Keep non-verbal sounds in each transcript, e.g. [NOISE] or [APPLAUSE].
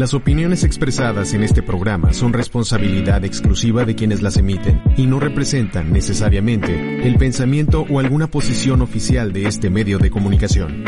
Las opiniones expresadas en este programa son responsabilidad exclusiva de quienes las emiten y no representan necesariamente el pensamiento o alguna posición oficial de este medio de comunicación.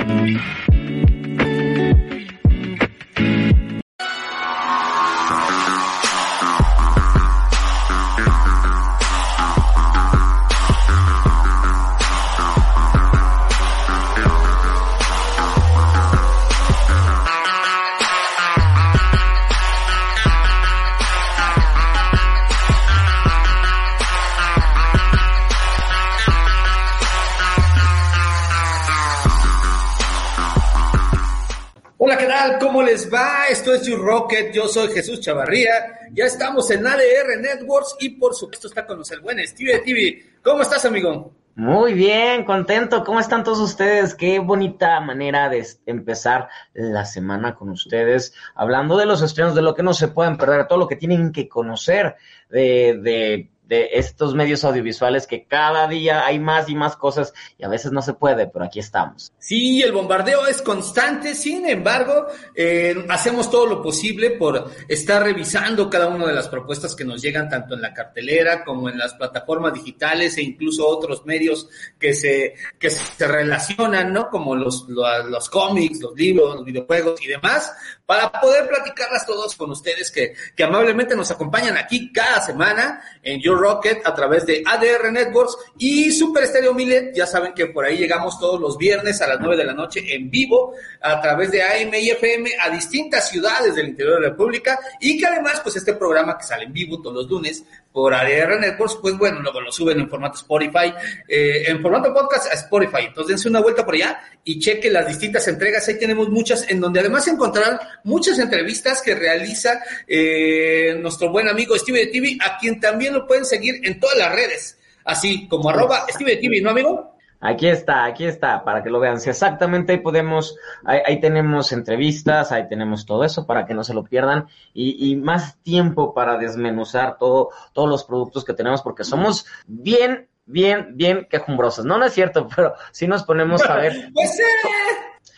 Rocket, yo soy Jesús Chavarría, ya estamos en ADR Networks y por supuesto está con nosotros el buen Steve TV. ¿Cómo estás, amigo? Muy bien, contento. ¿Cómo están todos ustedes? Qué bonita manera de empezar la semana con ustedes, hablando de los estrenos, de lo que no se pueden perder, todo lo que tienen que conocer de, de de estos medios audiovisuales que cada día hay más y más cosas y a veces no se puede, pero aquí estamos. Sí, el bombardeo es constante, sin embargo, eh, hacemos todo lo posible por estar revisando cada una de las propuestas que nos llegan tanto en la cartelera como en las plataformas digitales e incluso otros medios que se, que se relacionan, ¿no? Como los, los, cómics, los libros, los videojuegos y demás, para poder platicarlas todos con ustedes que, que amablemente nos acompañan aquí cada semana en Rocket a través de ADR Networks y Super Stereo Millet. Ya saben que por ahí llegamos todos los viernes a las 9 de la noche en vivo a través de AM y FM a distintas ciudades del interior de la República y que además pues este programa que sale en vivo todos los lunes por ADR Networks, pues bueno, luego lo suben en formato Spotify, eh, en formato podcast a Spotify. Entonces dense una vuelta por allá y cheque las distintas entregas. Ahí tenemos muchas, en donde además encontrarán muchas entrevistas que realiza eh, nuestro buen amigo Steve de TV, a quien también lo pueden seguir en todas las redes, así como arroba Steve TV, ¿no, amigo? Aquí está, aquí está, para que lo vean. Si exactamente ahí podemos, ahí, ahí, tenemos entrevistas, ahí tenemos todo eso para que no se lo pierdan y, y, más tiempo para desmenuzar todo, todos los productos que tenemos porque somos bien, bien, bien quejumbrosos. No, no es cierto, [LAUGHS] pero si nos ponemos a ver. [LAUGHS] pues eh,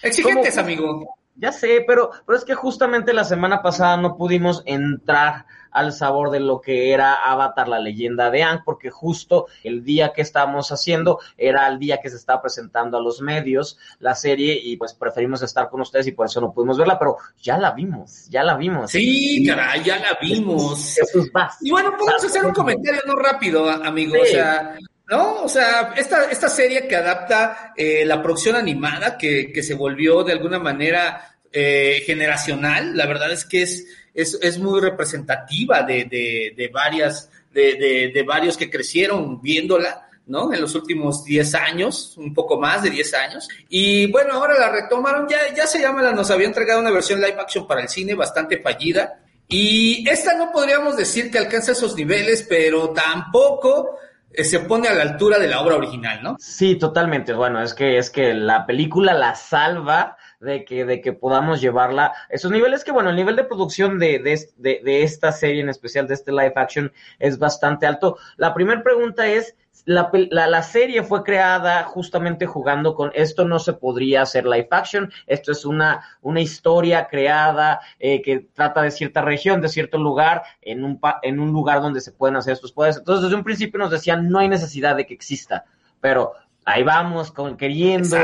exigentes, amigo. Ya sé, pero, pero es que justamente la semana pasada no pudimos entrar al sabor de lo que era Avatar, la leyenda de Ang, porque justo el día que estábamos haciendo era el día que se estaba presentando a los medios la serie y pues preferimos estar con ustedes y por eso no pudimos verla, pero ya la vimos, ya la vimos. Sí, caray, ya la vimos. Jesús, vas, y bueno, podemos hacer un comentario no rápido, amigo, Sí. o sea... ¿No? O sea, esta, esta serie que adapta eh, la producción animada, que, que se volvió de alguna manera eh, generacional, la verdad es que es, es, es muy representativa de, de, de varias, de, de, varios que crecieron viéndola, ¿no? En los últimos 10 años, un poco más de 10 años. Y bueno, ahora la retomaron, ya, ya se llama, la, nos había entregado una versión live action para el cine bastante fallida. Y esta no podríamos decir que alcanza esos niveles, pero tampoco se pone a la altura de la obra original, ¿no? Sí, totalmente. Bueno, es que, es que la película la salva de que, de que podamos llevarla esos niveles que, bueno, el nivel de producción de, de, de, de esta serie en especial, de este live action, es bastante alto. La primera pregunta es, la, la, la, serie fue creada justamente jugando con esto no se podría hacer live action, esto es una, una historia creada eh, que trata de cierta región, de cierto lugar, en un, en un lugar donde se pueden hacer estos poderes. Entonces, desde un principio nos decían, no hay necesidad de que exista, pero ahí vamos con queriendo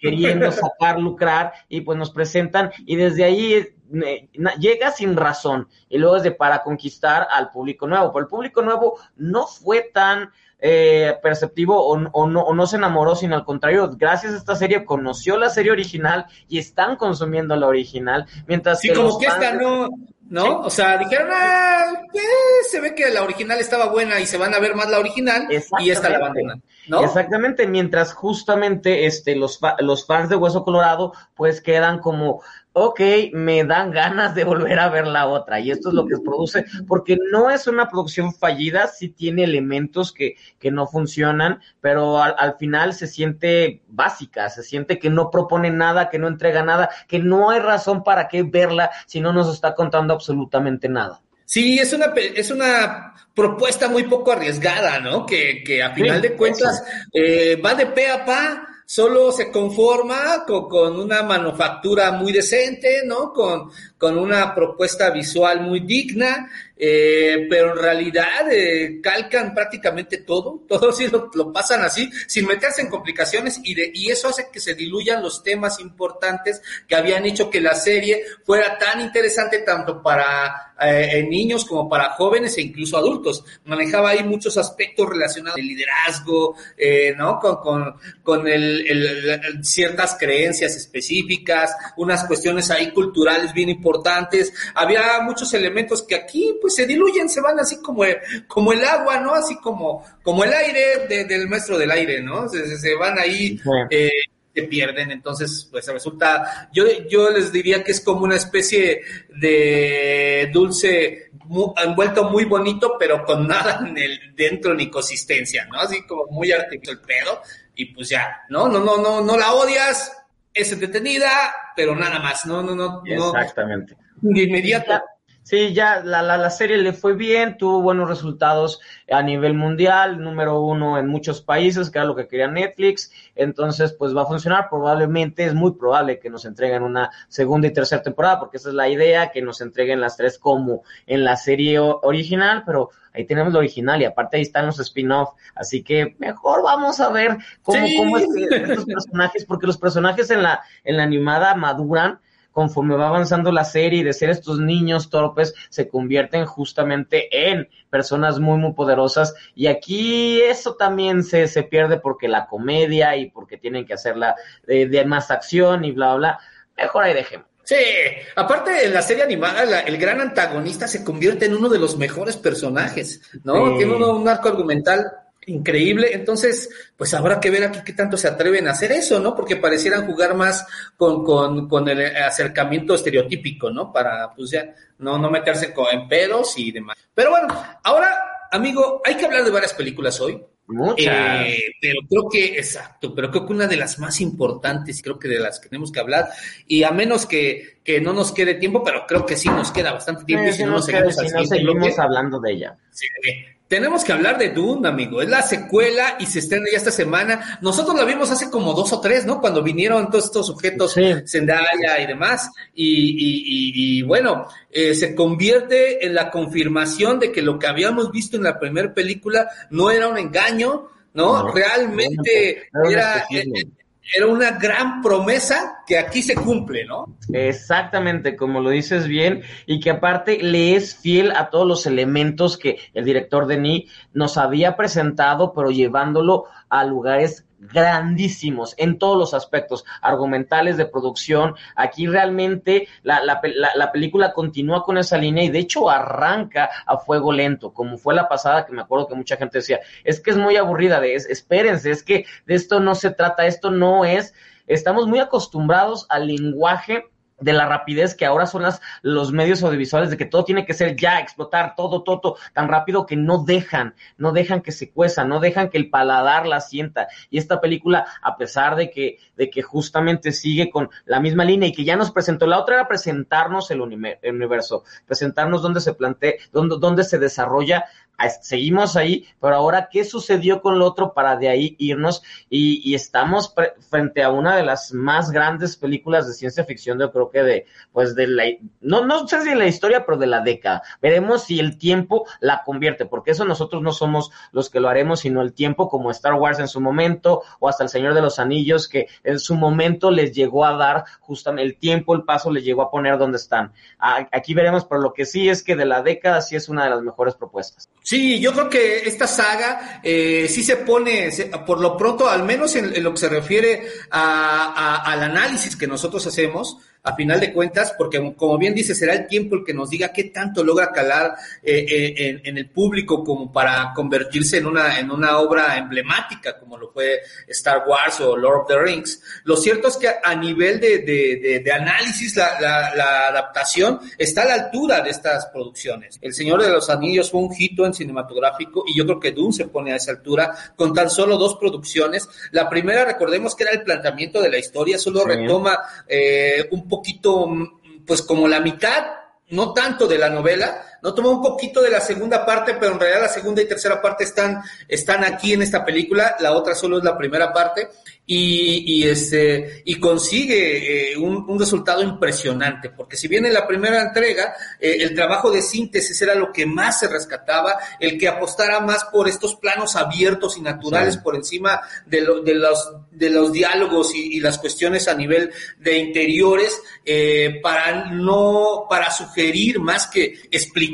queriendo [LAUGHS] sacar lucrar y pues nos presentan y desde ahí eh, llega sin razón y luego es de para conquistar al público nuevo pero el público nuevo no fue tan eh, perceptivo o, o, no, o, no, se enamoró, sino al contrario, gracias a esta serie conoció la serie original y están consumiendo la original, mientras sí, que como que esta no, ¿no? ¿Sí? O sea, dijeron, ah, eh, se ve que la original estaba buena y se van a ver más la original y esta la abandonan, ¿no? Exactamente, mientras justamente este, los, los fans de Hueso Colorado pues quedan como, ok, me dan ganas de volver a ver la otra. Y esto es lo que produce, porque no es una producción fallida, sí tiene elementos que, que no funcionan, pero al, al, final se siente básica, se siente que no propone nada, que no entrega nada, que no hay razón para qué verla si no nos está contando absolutamente nada. Sí, es una, es una propuesta muy poco arriesgada, ¿no? Que, que a final sí, de cuentas eh, va de pe a pa solo se conforma con, una manufactura muy decente, ¿no? Con, con una propuesta visual muy digna, eh, pero en realidad eh, calcan prácticamente todo, [LAUGHS] todo sí lo, lo, pasan así, sin meterse en complicaciones y, de, y eso hace que se diluyan los temas importantes que habían hecho que la serie fuera tan interesante tanto para eh, niños como para jóvenes e incluso adultos. Manejaba ahí muchos aspectos relacionados al liderazgo, ¿no? Con, con, con el, el, ciertas creencias específicas, unas cuestiones ahí culturales bien importantes. Había muchos elementos que aquí pues se diluyen, se van así como, como el agua, ¿no? Así como, como el aire del maestro del aire, ¿no? Se, se van ahí. Eh, se pierden, entonces pues resulta, yo, yo les diría que es como una especie de dulce envuelto muy bonito, pero con nada en el dentro ni consistencia, ¿no? Así como muy artificial el pedo, y pues ya, ¿no? No, no, no, no la odias, es entretenida, pero nada más, no, no, no. Exactamente. de inmediato. Sí, ya la, la, la, serie le fue bien, tuvo buenos resultados a nivel mundial, número uno en muchos países, que era lo que quería Netflix, entonces pues va a funcionar, probablemente es muy probable que nos entreguen una segunda y tercera temporada, porque esa es la idea, que nos entreguen las tres como en la serie original, pero ahí tenemos lo original y aparte ahí están los spin-off, así que mejor vamos a ver cómo, cómo es estos personajes, porque los personajes en la, en la animada maduran, conforme va avanzando la serie y de ser estos niños torpes se convierten justamente en personas muy muy poderosas. Y aquí eso también se, se pierde porque la comedia y porque tienen que hacerla de, de más acción y bla bla mejor ahí dejemos. Sí, aparte en la serie animada, el gran antagonista se convierte en uno de los mejores personajes, ¿no? Tiene un arco argumental increíble. Entonces, pues habrá que ver aquí qué tanto se atreven a hacer eso, ¿no? Porque parecieran jugar más con, con, con el acercamiento estereotípico, ¿no? Para, pues ya, no, no meterse con, en pedos y demás. Pero bueno, ahora, amigo, hay que hablar de varias películas hoy. Muchas. Eh, pero creo que, exacto, pero creo que una de las más importantes, creo que de las que tenemos que hablar, y a menos que, que no nos quede tiempo, pero creo que sí nos queda bastante tiempo, y si no, nos seguimos, si no seguimos hablando de ella. Sí, tenemos que hablar de Dune, amigo. Es la secuela y se estrena ya esta semana. Nosotros la vimos hace como dos o tres, ¿no? Cuando vinieron todos estos sujetos, Zendaya y demás. Y, bueno, eh, se convierte en la confirmación de que lo que habíamos visto en la primera película no era un engaño, ¿no? Realmente era, era una gran promesa que aquí se cumple, ¿no? Exactamente, como lo dices bien, y que aparte le es fiel a todos los elementos que el director Denis nos había presentado, pero llevándolo a lugares grandísimos en todos los aspectos, argumentales, de producción. Aquí realmente la, la, la, película continúa con esa línea y de hecho arranca a fuego lento, como fue la pasada, que me acuerdo que mucha gente decía, es que es muy aburrida, de, espérense, es que de esto no se trata, esto no es, estamos muy acostumbrados al lenguaje de la rapidez que ahora son las, los medios audiovisuales, de que todo tiene que ser ya, explotar todo, todo, tan rápido que no dejan, no dejan que se cueza, no dejan que el paladar la sienta. Y esta película, a pesar de que, de que justamente sigue con la misma línea y que ya nos presentó, la otra era presentarnos el, universo, presentarnos dónde se plantea, dónde, dónde se desarrolla seguimos ahí, pero ahora, ¿qué sucedió con lo otro para de ahí irnos? Y, estamos frente a una de las más grandes películas de ciencia ficción, yo creo que de, pues de la, no, no sé si de la historia, pero de la década. Veremos si el tiempo la convierte, porque eso nosotros no somos los que lo haremos, sino el tiempo como Star Wars en su momento, o hasta el Señor de los Anillos, que en su momento les llegó a dar justamente el tiempo, el paso les llegó a poner donde están. Aquí veremos, pero lo que sí es que de la década sí es una de las mejores propuestas. Sí, yo creo que esta saga eh, sí se pone, por lo pronto, al menos en, lo que se refiere al análisis que nosotros hacemos, a final de cuentas, porque como bien dice, será el tiempo el que nos diga qué tanto logra calar eh, eh, en, el público como para convertirse en una, en una obra emblemática, como lo fue Star Wars o Lord of the Rings. Lo cierto es que a nivel de, de, de, análisis, la, la, adaptación está a la altura de estas producciones. El Señor de los Anillos fue un hito en cinematográfico y yo creo que Dune se pone a esa altura con tan solo dos producciones. La primera, recordemos que era el planteamiento de la historia, solo retoma eh, un poco poquito, pues como la mitad, no tanto de la novela, no toma un poquito de la segunda parte, pero en realidad la segunda y tercera parte están, están aquí en esta película, la otra solo es la primera parte, y, y este, y consigue eh, un, un, resultado impresionante, porque si bien en la primera entrega eh, el trabajo de síntesis era lo que más se rescataba, el que apostara más por estos planos abiertos y naturales sí. por encima de, lo, de, los, de los diálogos y, y, las cuestiones a nivel de interiores, eh, para no, para sugerir más que explicar,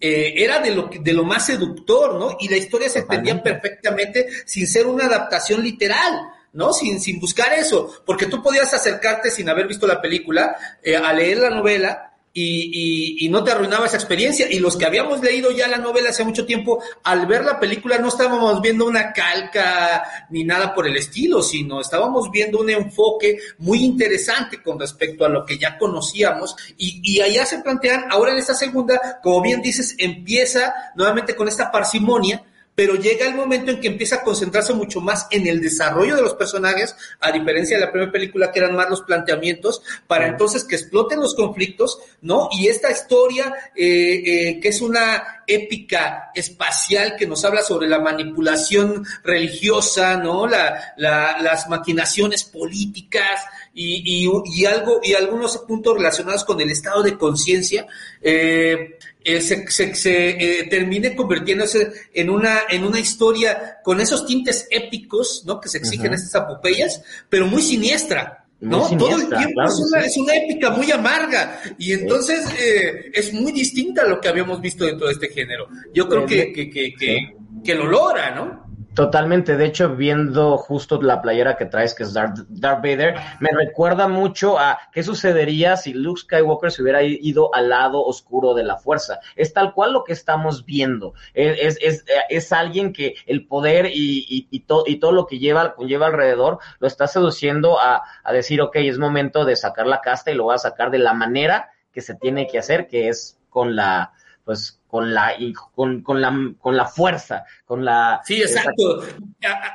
eh, era de lo, de lo más seductor, ¿no? Y la historia se entendía perfectamente sin ser una adaptación literal. ¿no? Sin, sin buscar eso, porque tú podías acercarte sin haber visto la película, eh, a leer la novela y, y, y, no te arruinaba esa experiencia. Y los que habíamos leído ya la novela hace mucho tiempo, al ver la película no estábamos viendo una calca ni nada por el estilo, sino estábamos viendo un enfoque muy interesante con respecto a lo que ya conocíamos. Y, y allá se plantean, ahora en esta segunda, como bien dices, empieza nuevamente con esta parsimonia pero llega el momento en que empieza a concentrarse mucho más en el desarrollo de los personajes, a diferencia de la primera película que eran más los planteamientos, para entonces que exploten los conflictos, ¿no? Y esta historia, eh, eh, que es una épica espacial que nos habla sobre la manipulación religiosa, ¿no? La, la, las maquinaciones políticas, y, y, y, algo y algunos puntos relacionados con el estado de conciencia eh, eh, se, se, se eh, termine convirtiéndose en una en una historia con esos tintes épicos no que se exigen estas apopeyas pero muy siniestra ¿no? Muy Todo el tiempo claro, es, una, sí. es, una, épica muy amarga y entonces eh, es muy distinta a lo que habíamos visto de todo este género. Yo creo que, que, que, que, que lo logra, ¿no? Totalmente, de hecho, viendo justo la playera que traes, que es Darth, Vader, me recuerda mucho a qué sucedería si Luke Skywalker se hubiera ido al lado oscuro de la fuerza. Es tal cual lo que estamos viendo. Es, es, es alguien que el poder y, y, y, y todo lo que lleva, alrededor lo está seduciendo a, a decir, ok, es momento de sacar la casta y lo va a sacar de la manera que se tiene que hacer, que es con la, pues con la con, con la con la fuerza, con la Sí, exacto.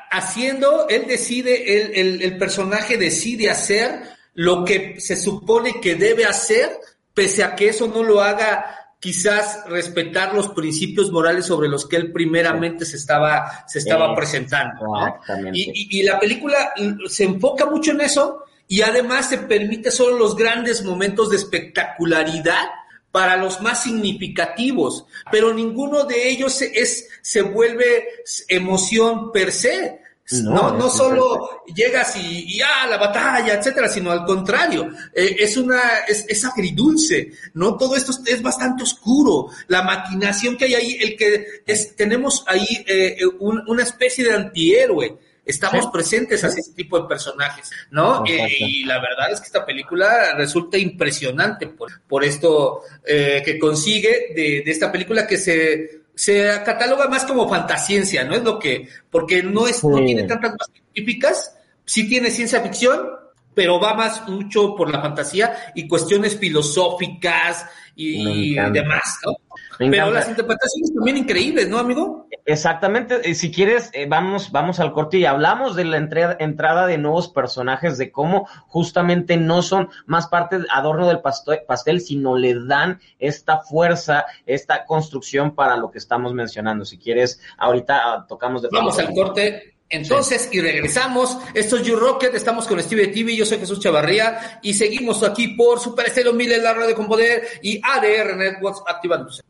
Haciendo, él decide, el, el, el, personaje decide hacer lo que se supone que debe hacer, pese a que eso no lo haga quizás respetar los principios morales sobre los que él primeramente se estaba, se estaba presentando. ¿no? Y, y, y la película se enfoca mucho en eso y además se permite solo los grandes momentos de espectacularidad para los más significativos, pero ninguno de ellos es, se vuelve emoción per se. No, no, no solo llegas y, y, ah, la batalla, etcétera, sino al contrario, eh, es una, es, es, agridulce, ¿no? Todo esto es, bastante oscuro, la maquinación que hay ahí, el que es, tenemos ahí eh, un, una especie de antihéroe, estamos ¿Sí? presentes a ese tipo de personajes, ¿no? Eh, y la verdad es que esta película resulta impresionante por, por esto eh, que consigue de, de, esta película que se, se cataloga más como fantasciencia, ¿no? Es lo que, porque no es, sí. no tiene tantas más típicas, sí tiene ciencia ficción, pero va más mucho por la fantasía y cuestiones filosóficas y, y demás, ¿no? Pero las interpretaciones también increíbles, ¿no, amigo? Exactamente. Si quieres, eh, vamos, vamos al corte y hablamos de la entrada, entrada de nuevos personajes, de cómo justamente no son más parte de adorno del pastel, sino le dan esta fuerza, esta construcción para lo que estamos mencionando. Si quieres, ahorita uh, tocamos de Vamos al corte. Entonces, y regresamos. Esto es You Rocket, estamos con Steve TV, yo soy Jesús Chavarría y seguimos aquí por Super Estéreo 1000 la radio con poder y ADR Networks activándose.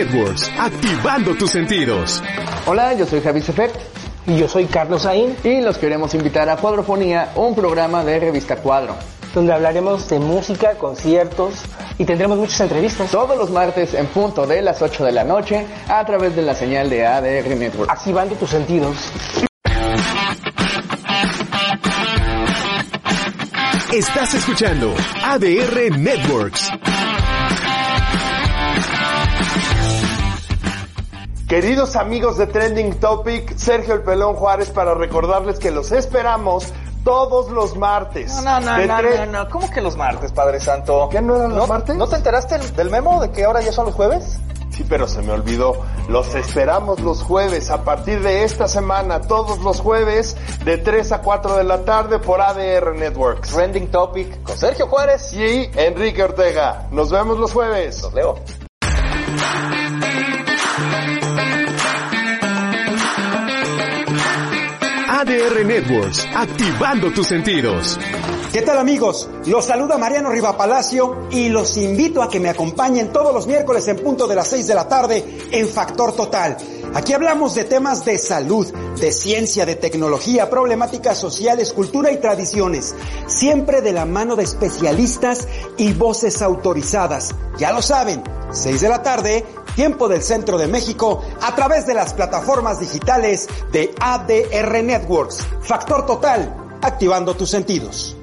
Networks, activando tus sentidos. Hola, yo soy Javi Sefert. Y yo soy Carlos Saín. Y los queremos invitar a Cuadrofonía, un programa de revista Cuadro. Donde hablaremos de música, conciertos y tendremos muchas entrevistas. Todos los martes en punto de las 8 de la noche a través de la señal de ADR Network. Activando tus sentidos. Estás escuchando ADR Networks. Queridos amigos de Trending Topic, Sergio El Pelón Juárez para recordarles que los esperamos todos los martes. No, no, De no, tres- no, no, ¿Cómo que los martes, Padre Santo? ¿Qué no eran los martes? ¿No te enteraste del- del memo de que ahora ya son los jueves? Sí, pero se me olvidó. Los esperamos los jueves, a partir de esta semana, todos los jueves, de 3 a 4 de la tarde por ADR Networks. Trending Topic con Sergio Juárez. Y Enrique Ortega. Nos vemos los jueves. Los leo. ADR Networks, activando tus sentidos. ¿Qué tal amigos? Los saluda Mariano Riva Palacio y los invito a que me acompañen todos los miércoles en punto de las 6 de la tarde en Factor Total. Aquí hablamos de temas de salud, de ciencia, de tecnología, problemáticas sociales, cultura y tradiciones, siempre de la mano de especialistas y voces autorizadas. Ya lo saben, 6 de la tarde, tiempo del centro de México, a través de las plataformas digitales de ADR Networks. Factor Total, activando tus sentidos.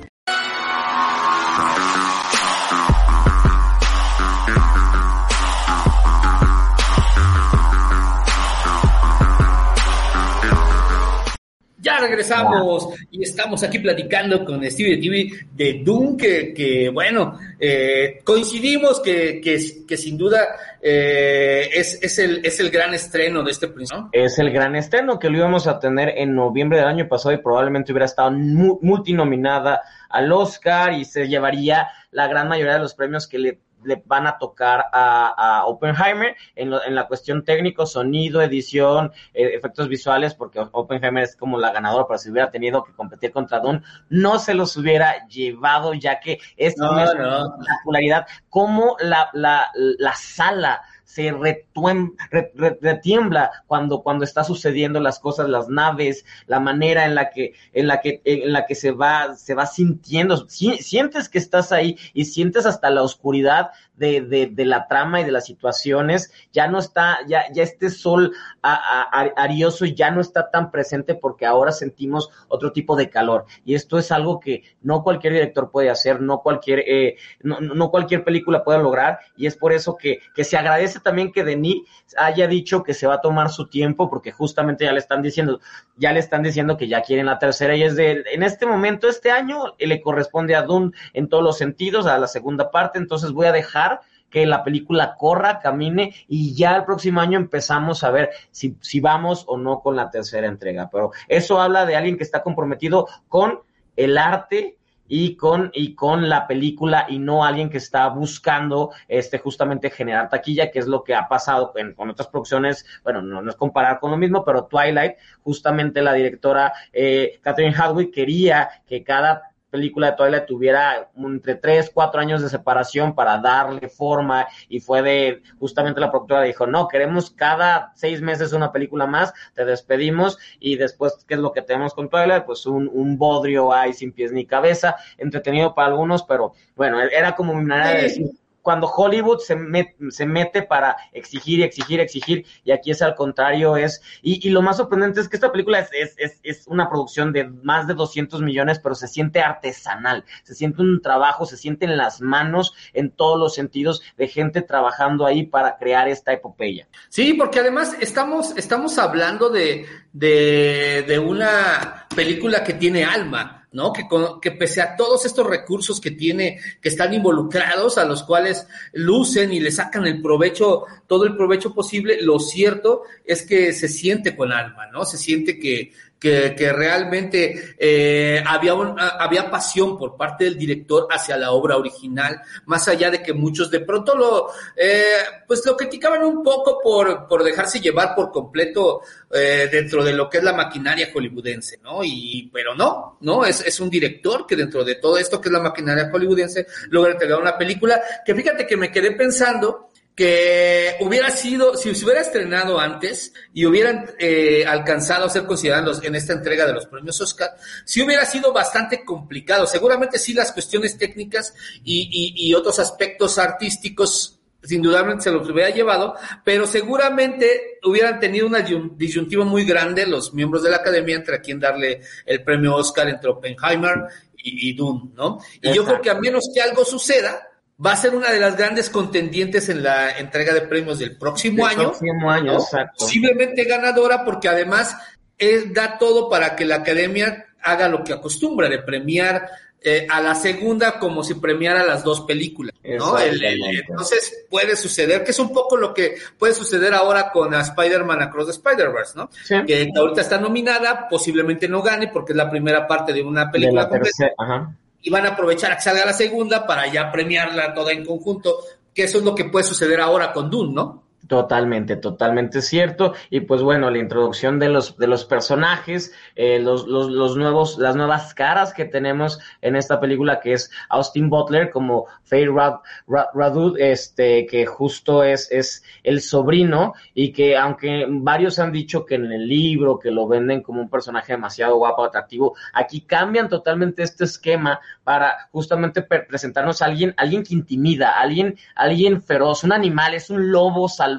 Regresamos y estamos aquí platicando con Stevie TV de Doom, que, que, bueno, eh, coincidimos que, que, que sin duda eh, es, es, el, es el gran estreno de este príncipe. ¿no? Es el gran estreno que lo íbamos a tener en noviembre del año pasado y probablemente hubiera estado mu- multinominada al Oscar y se llevaría la gran mayoría de los premios que le le van a tocar a, a Oppenheimer en, lo- en la cuestión técnico, sonido, edición, eh, efectos visuales, porque Oppenheimer es como la ganadora, pero si hubiera tenido que competir contra Dune, no se los hubiera llevado, ya que es No, una no. espectacularidad, como la, la, la sala se retuem- re- re- retiembla cuando, cuando está sucediendo las cosas, las naves, la manera en la que, en la que, en la que se va, se va sintiendo, Si- sientes que estás ahí y sientes hasta la oscuridad de, de, de la trama y de las situaciones, ya no está, ya, ya este sol a- a- a- arioso ya no está tan presente porque ahora sentimos otro tipo de calor. Y esto es algo que no cualquier director puede hacer, no cualquier, eh, no no cualquier película puede lograr, y es por eso que, que se agradece también que Denis haya dicho que se va a tomar su tiempo, porque justamente ya le están diciendo, ya le están diciendo que ya quieren la tercera, y es de, en este momento, este año, le corresponde a Dune en todos los sentidos, a la segunda parte, entonces voy a dejar que la película corra, camine y ya el próximo año empezamos a ver si, si vamos o no con la tercera entrega. Pero eso habla de alguien que está comprometido con el arte y con, y con la película y no alguien que está buscando este justamente generar taquilla, que es lo que ha pasado en- con otras producciones, bueno, no, no es comparar con lo mismo, pero Twilight, justamente la directora eh, Catherine Hadwig quería que cada película de Twilight tuviera entre 3, 4 años de separación para darle forma y fue de, justamente la productora dijo, no, queremos cada seis meses una película más, te despedimos y después, ¿qué es lo que tenemos con Twilight? Pues un, un bodrio ahí sin pies ni cabeza, entretenido para algunos, pero bueno, era como mi manera de decir, cuando Hollywood se, met- se mete para exigir y exigir, exigir, y aquí es al contrario, es, y, lo más sorprendente es que esta película es, es, es, es una producción de más de 200 millones, pero se siente artesanal, se siente un trabajo, se siente en las manos, en todos los sentidos, de gente trabajando ahí para crear esta epopeya. Sí, porque además estamos, estamos hablando de, de, de una película que tiene alma, ¿no? Que, con- que pese a todos estos recursos que tiene, que están involucrados, a los cuales lucen y le sacan el provecho, todo el provecho posible, lo cierto es que se siente con alma, ¿no? Se siente que, que, que realmente eh, había, un- a- había pasión por parte del director hacia la obra original, más allá de que muchos de pronto lo, eh, pues lo criticaban un poco por, por dejarse llevar por completo eh, dentro de lo que es la maquinaria hollywoodense, ¿no? Y, pero no, no, es, es un director que dentro de todo esto que es la maquinaria hollywoodense logra entregar una película que fíjate que me quedé pensando que hubiera sido, si se hubiera estrenado antes y hubieran eh, alcanzado a ser considerados en esta entrega de los premios Oscar, sí hubiera sido bastante complicado. Seguramente sí las cuestiones técnicas y, y, y otros aspectos artísticos sin dudablemente se los hubiera llevado, pero seguramente hubieran tenido una disyun- disyuntiva muy grande los miembros de la academia entre a quién darle el premio Oscar entre Oppenheimer y, y Dune, ¿no? Y yo creo que a menos que algo suceda, va a ser una de las grandes contendientes en la entrega de premios del próximo Del año. próximo año, ¿no? exacto. Posiblemente ganadora porque además es- da todo para que la academia haga lo que acostumbra, de premiar eh, a la segunda como si premiara las dos películas, ¿no? El- el- entonces puede suceder, que es un poco lo que puede suceder ahora con Spider-Man Across the Spider-Verse, ¿no? Sí. Que ahorita está nominada, posiblemente no gane porque es la primera parte de una De película la completa tercera, ajá. Y van a aprovechar a que salga la segunda para ya premiarla toda en conjunto, que eso es lo que puede suceder ahora con Dune, ¿no? Totalmente, totalmente cierto. Y pues bueno, la introducción de los, de los personajes, eh, los, los, los nuevos, las nuevas caras que tenemos en esta película, que es Austin Butler como Faye Rad, Ra- Radud, este, que justo es, es el sobrino, y que aunque varios han dicho que en el libro, que lo venden como un personaje demasiado guapo, atractivo, aquí cambian totalmente este esquema para justamente pre- presentarnos a alguien, alguien que intimida, alguien, alguien feroz, un animal, es un lobo salvaje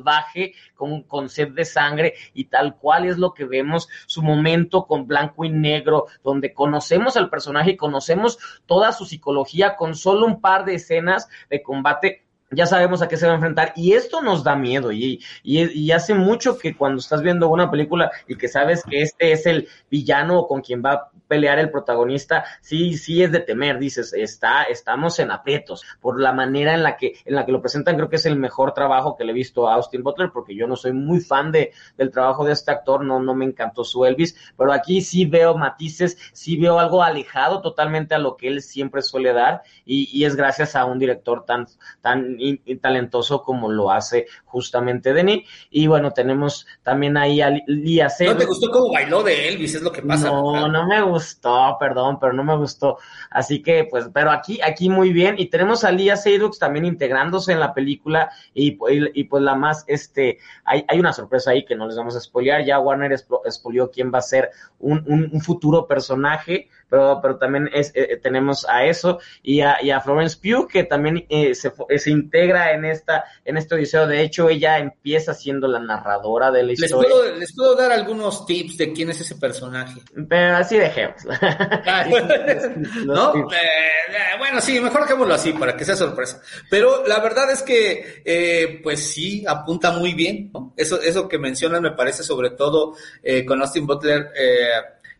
con, con sed de sangre y tal cual es lo que vemos, su momento con blanco y negro, donde conocemos al personaje y conocemos toda su psicología con solo un par de escenas de combate ya sabemos a qué se va a enfrentar y esto nos da miedo y, y, y hace mucho que cuando estás viendo una película y que sabes que este es el villano con quien va pelear el protagonista, sí, sí es de temer, dices, está, estamos en aprietos por la manera en la que, en la que lo presentan, creo que es el mejor trabajo que le he visto a Austin Butler, porque yo no soy muy fan de, del trabajo de este actor, no, no me encantó su Elvis, pero aquí sí veo matices, sí veo algo alejado totalmente a lo que él siempre suele dar, y, y es gracias a un director tan, tan in- in- talentoso como lo hace justamente Denis. Y bueno, tenemos también ahí a Li- Lia ¿No te gustó cómo bailó de Elvis? Es lo que pasa. No, no me gustó, perdón, pero no me gustó. Así que, pues, pero aquí, aquí muy bien. Y tenemos a Lia Seydoux también integrándose en la película. Y, pu- y, pues la más, este, hay, hay una sorpresa ahí que no les vamos a spoilear. Ya Warner expolió quién va a ser un, un, un futuro personaje, pero, pero también es, eh, tenemos a eso. Y a, y a Florence Pugh, que también eh, se, eh, se integra en esta, en este odiseo. De hecho, ella empieza siendo la narradora de la Les historia. puedo, les puedo dar algunos tips de quién es ese personaje. Pero así [LAUGHS] [LAUGHS] ¿No? Eh, eh, bueno, sí, mejor dejémoslo así para que sea sorpresa. Pero la verdad es que, eh, pues sí, apunta muy bien. ¿no? Eso, eso que mencionas me parece sobre todo eh, con Austin Butler. eh,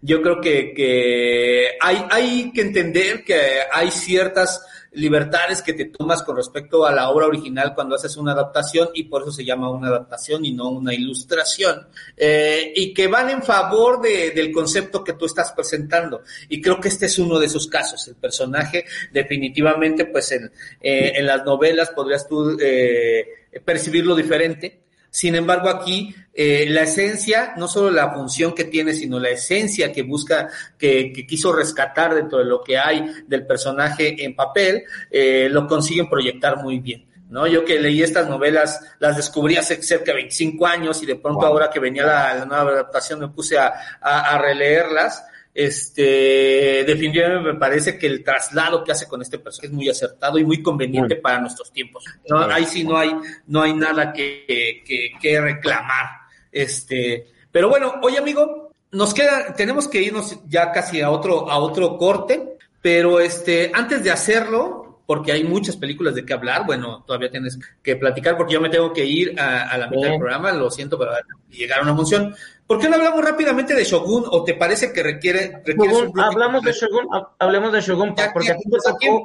yo creo que, que hay, hay que entender que hay ciertas libertades que te tomas con respecto a la obra original cuando haces una adaptación y por eso se llama una adaptación y no una ilustración eh, y que van en favor de, del concepto que tú estás presentando. Y creo que este es uno de esos casos. El personaje definitivamente pues en, eh, en las novelas podrías tú eh, percibirlo diferente sin embargo, aquí eh, la esencia, no solo la función que tiene, sino la esencia que busca, que, que quiso rescatar dentro de lo que hay del personaje en papel, eh, lo consiguen proyectar muy bien. ¿no? Yo que leí estas novelas, las descubrí hace cerca de 25 años y de pronto Wow. ahora que venía la, la nueva adaptación me puse a, a, a releerlas. Este, definitivamente me parece que el traslado que hace con este personaje es muy acertado y muy conveniente para nuestros tiempos. No, ahí sí no hay, no hay nada que, que, que reclamar. Este, pero bueno, oye amigo, nos queda, tenemos que irnos ya casi a otro, a otro corte, pero este, antes de hacerlo, porque hay muchas películas de qué hablar, bueno, todavía tienes que platicar porque yo me tengo que ir a, a la mitad del programa, lo siento, pero llegar a una función. ¿Por qué no hablamos rápidamente de Shogun o te parece que requiere, Shogun, un hablamos de? Shogun, ha- hablemos de Shogun, Ya porque que a ti te tocó, tiempo,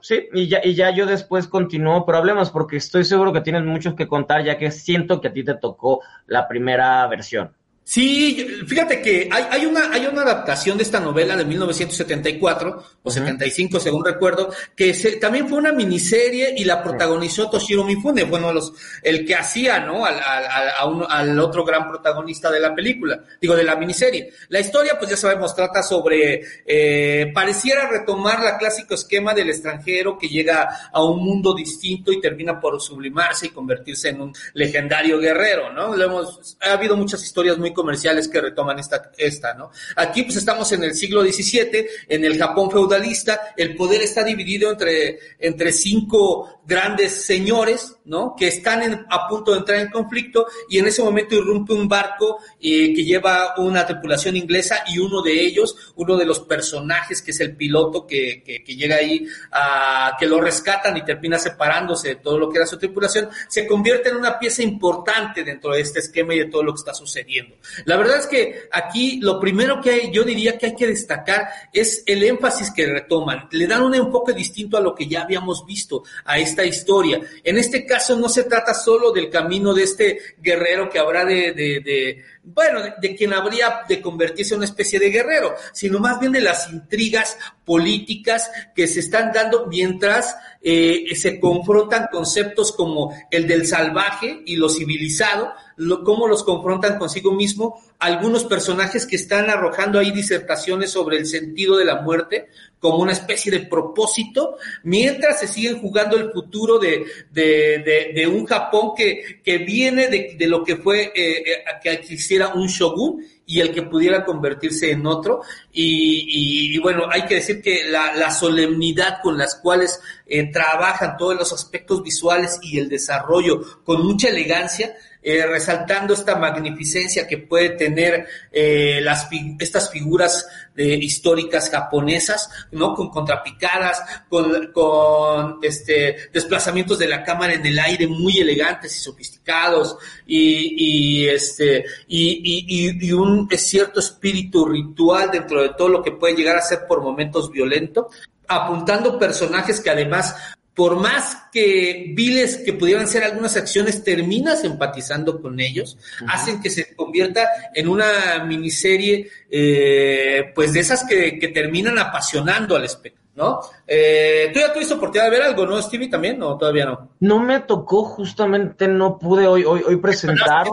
sí, y ya, y ya yo después continúo, pero hablemos porque estoy seguro que tienes muchos que contar, ya que siento que a ti te tocó la primera versión. Sí, fíjate que hay, hay, una, hay una adaptación de esta novela de 1974 o 75, según recuerdo, que se- también fue una miniserie y la protagonizó Toshiro Mifune, bueno, de los, el que hacía, ¿no? Al, al, al- a un- al otro gran protagonista de la película, digo, de la miniserie. La historia, pues ya sabemos, trata sobre, eh, pareciera retomar la clásico esquema del extranjero que llega a un mundo distinto y termina por sublimarse y convertirse en un legendario guerrero, ¿no? Lo hemos, ha habido muchas historias muy comerciales que retoman esta, esta, ¿no? Aquí pues estamos en el siglo XVII, en el Japón feudalista, el poder está dividido entre, entre cinco grandes señores, ¿no? Que están en- a punto de entrar en conflicto y en ese momento irrumpe un barco eh, que lleva una tripulación inglesa y uno de ellos, uno de los personajes que es el piloto que, que, que llega ahí, a, que lo rescatan y termina separándose de todo lo que era su tripulación, se convierte en una pieza importante dentro de este esquema y de todo lo que está sucediendo. La verdad es que aquí lo primero que hay, yo diría que hay que destacar es el énfasis que retoman. Le dan un enfoque distinto a lo que ya habíamos visto a esta historia. En este caso no se trata solo del camino de este guerrero que habrá de, bueno, de, quien habría de convertirse en una especie de guerrero, sino más bien de las intrigas políticas que se están dando mientras eh, se confrontan conceptos como el del salvaje y lo civilizado, lo, cómo los confrontan consigo mismo, algunos personajes que están arrojando ahí disertaciones sobre el sentido de la muerte como una especie de propósito, mientras se siguen jugando el futuro de, de, un Japón que, que viene de, lo que fue eh, eh que existiera un shogun y el que pudiera convertirse en otro. Y, bueno, hay que decir que la, la solemnidad con las cuales eh, trabajan todos los aspectos visuales y el desarrollo con mucha elegancia, eh, resaltando esta magnificencia que puede tener eh, las, estas figuras históricas japonesas, ¿no? Con contrapicadas, con, con este, desplazamientos de la cámara en el aire muy elegantes y sofisticados, y, y este, y, y, y un cierto espíritu ritual dentro de todo lo que puede llegar a ser por momentos violento, apuntando personajes que además por más que viles que pudieran ser algunas acciones, terminas empatizando con ellos, hacen que se convierta en una miniserie, eh, pues de esas que, que, terminan apasionando al espectador. ¿No? Eh, Tú ya tuviste oportunidad de ver algo, ¿no, Stevie? ¿También o todavía no? No me tocó, justamente no pude hoy, hoy, hoy presentar.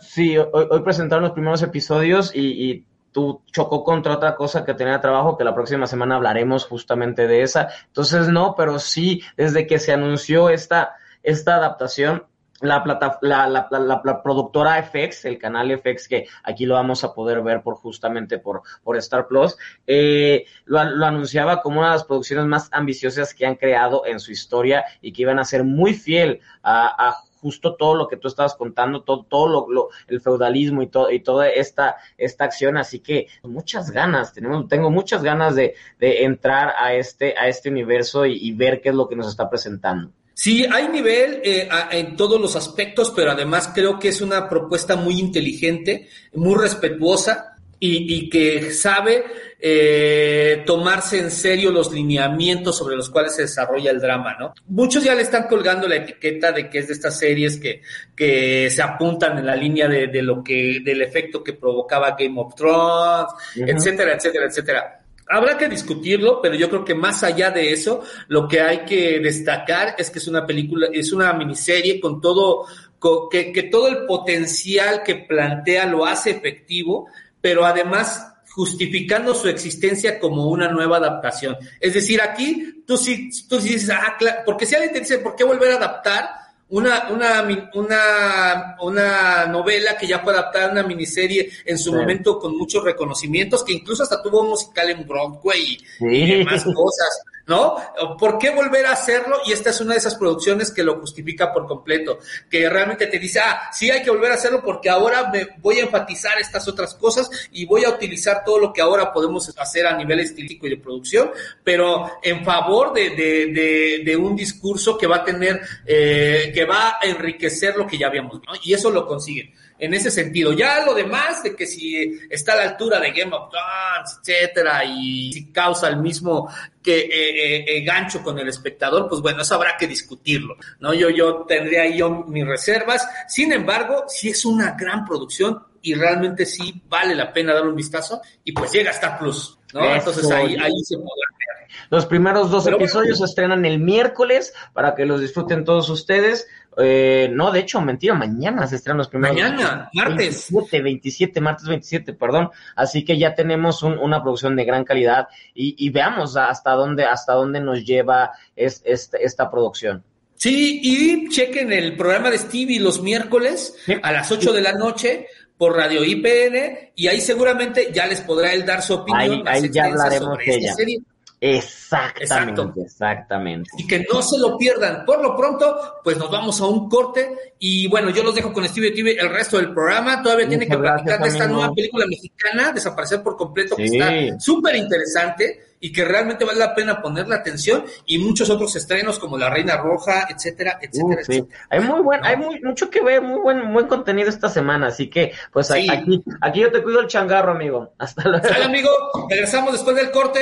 Sí, hoy, hoy presentaron los primeros episodios y, y tú chocó contra otra cosa que tenía trabajo, que la próxima semana hablaremos justamente de esa. Entonces, no, pero sí, desde que se anunció esta, esta adaptación, la, plata, la, la, la, productora FX, el canal FX, que aquí lo vamos a poder ver por justamente por, por Star Plus, eh, lo, anunciaba como una de las producciones más ambiciosas que han creado en su historia y que iban a ser muy fiel a, a justo todo lo que tú estabas contando, todo, todo lo, el feudalismo y todo, y toda esta, esta acción, así que muchas ganas, tenemos, tengo muchas ganas de, de entrar a este, a este universo y, y, ver qué es lo que nos está presentando. Sí, hay nivel eh, en todos los aspectos, pero además creo que es una propuesta muy inteligente, muy respetuosa y, y que sabe eh, tomarse en serio los lineamientos sobre los cuales se desarrolla el drama, ¿no? Muchos ya le están colgando la etiqueta de que es de estas series que, que se apuntan en la línea de, de lo que, del efecto que provocaba Game of Thrones, uh -huh. etcétera, etcétera, etcétera. Habrá que discutirlo, pero yo creo que más allá de eso, lo que hay que destacar es que es una película, es una miniserie con todo, con, que, que todo el potencial que plantea lo hace efectivo, pero además justificando su existencia como una nueva adaptación. Es decir, aquí tú sí, tú sí dices, ah, claro, porque si alguien te dice, ¿por qué volver a adaptar? Una, una, una, una novela que ya fue adaptada a una miniserie en su sí. momento con muchos reconocimientos, que incluso hasta tuvo un musical en Broadway sí. y demás cosas. ¿No? ¿Por qué volver a hacerlo? Y esta es una de esas producciones que lo justifica por completo, que realmente te dice, ah, sí hay que volver a hacerlo porque ahora me voy a enfatizar estas otras cosas y voy a utilizar todo lo que ahora podemos hacer a nivel estilístico y de producción, pero en favor de, de, un discurso que va a tener, eh, que va a enriquecer lo que ya habíamos, ¿no? Y eso lo consiguen en ese sentido. Ya lo demás de que si está a la altura de Game of Thrones, etcétera, y si causa el mismo que eh, eh, eh, gancho con el espectador, pues bueno, eso habrá que discutirlo, ¿no? Yo, yo tendría ahí yo mis reservas. Sin embargo, si es una gran producción y realmente sí vale la pena dar un vistazo y pues llega hasta Plus, ¿no? Eso. Entonces ahí, ahí se podrá ver. Los primeros dos Pero episodios bueno, se estrenan el miércoles para que los disfruten todos ustedes. Eh, no, de hecho, mentira, mañana se estrenan los primeros. Mañana, martes. 27, 27, martes 27, perdón. Así que ya tenemos un, una producción de gran calidad y, y, veamos hasta dónde, hasta dónde nos lleva es, es, esta producción. Sí, y chequen el programa de Stevie los miércoles a las 8 de la noche por Radio IPN y ahí seguramente ya les podrá él dar su opinión ahí, ahí ya hablaremos sobre esta serie Exactamente, Exacto. exactamente. y que no se lo pierdan. Por lo pronto, pues nos vamos a un corte y bueno, yo los dejo con Steve TV el resto del programa. Todavía tiene que platicar de esta amigo. nueva película mexicana, Desaparecer por completo, que está súper interesante y que realmente vale la pena ponerle atención y muchos otros estrenos como La Reina Roja, etcétera, Uh, etcétera, sí. etcétera. Hay muy buen, hay muy, mucho que ver, muy buen, buen contenido esta semana, así que, pues Sí. aquí, aquí yo te cuido el changarro, amigo. Hasta luego. Sale amigo, regresamos después del corte.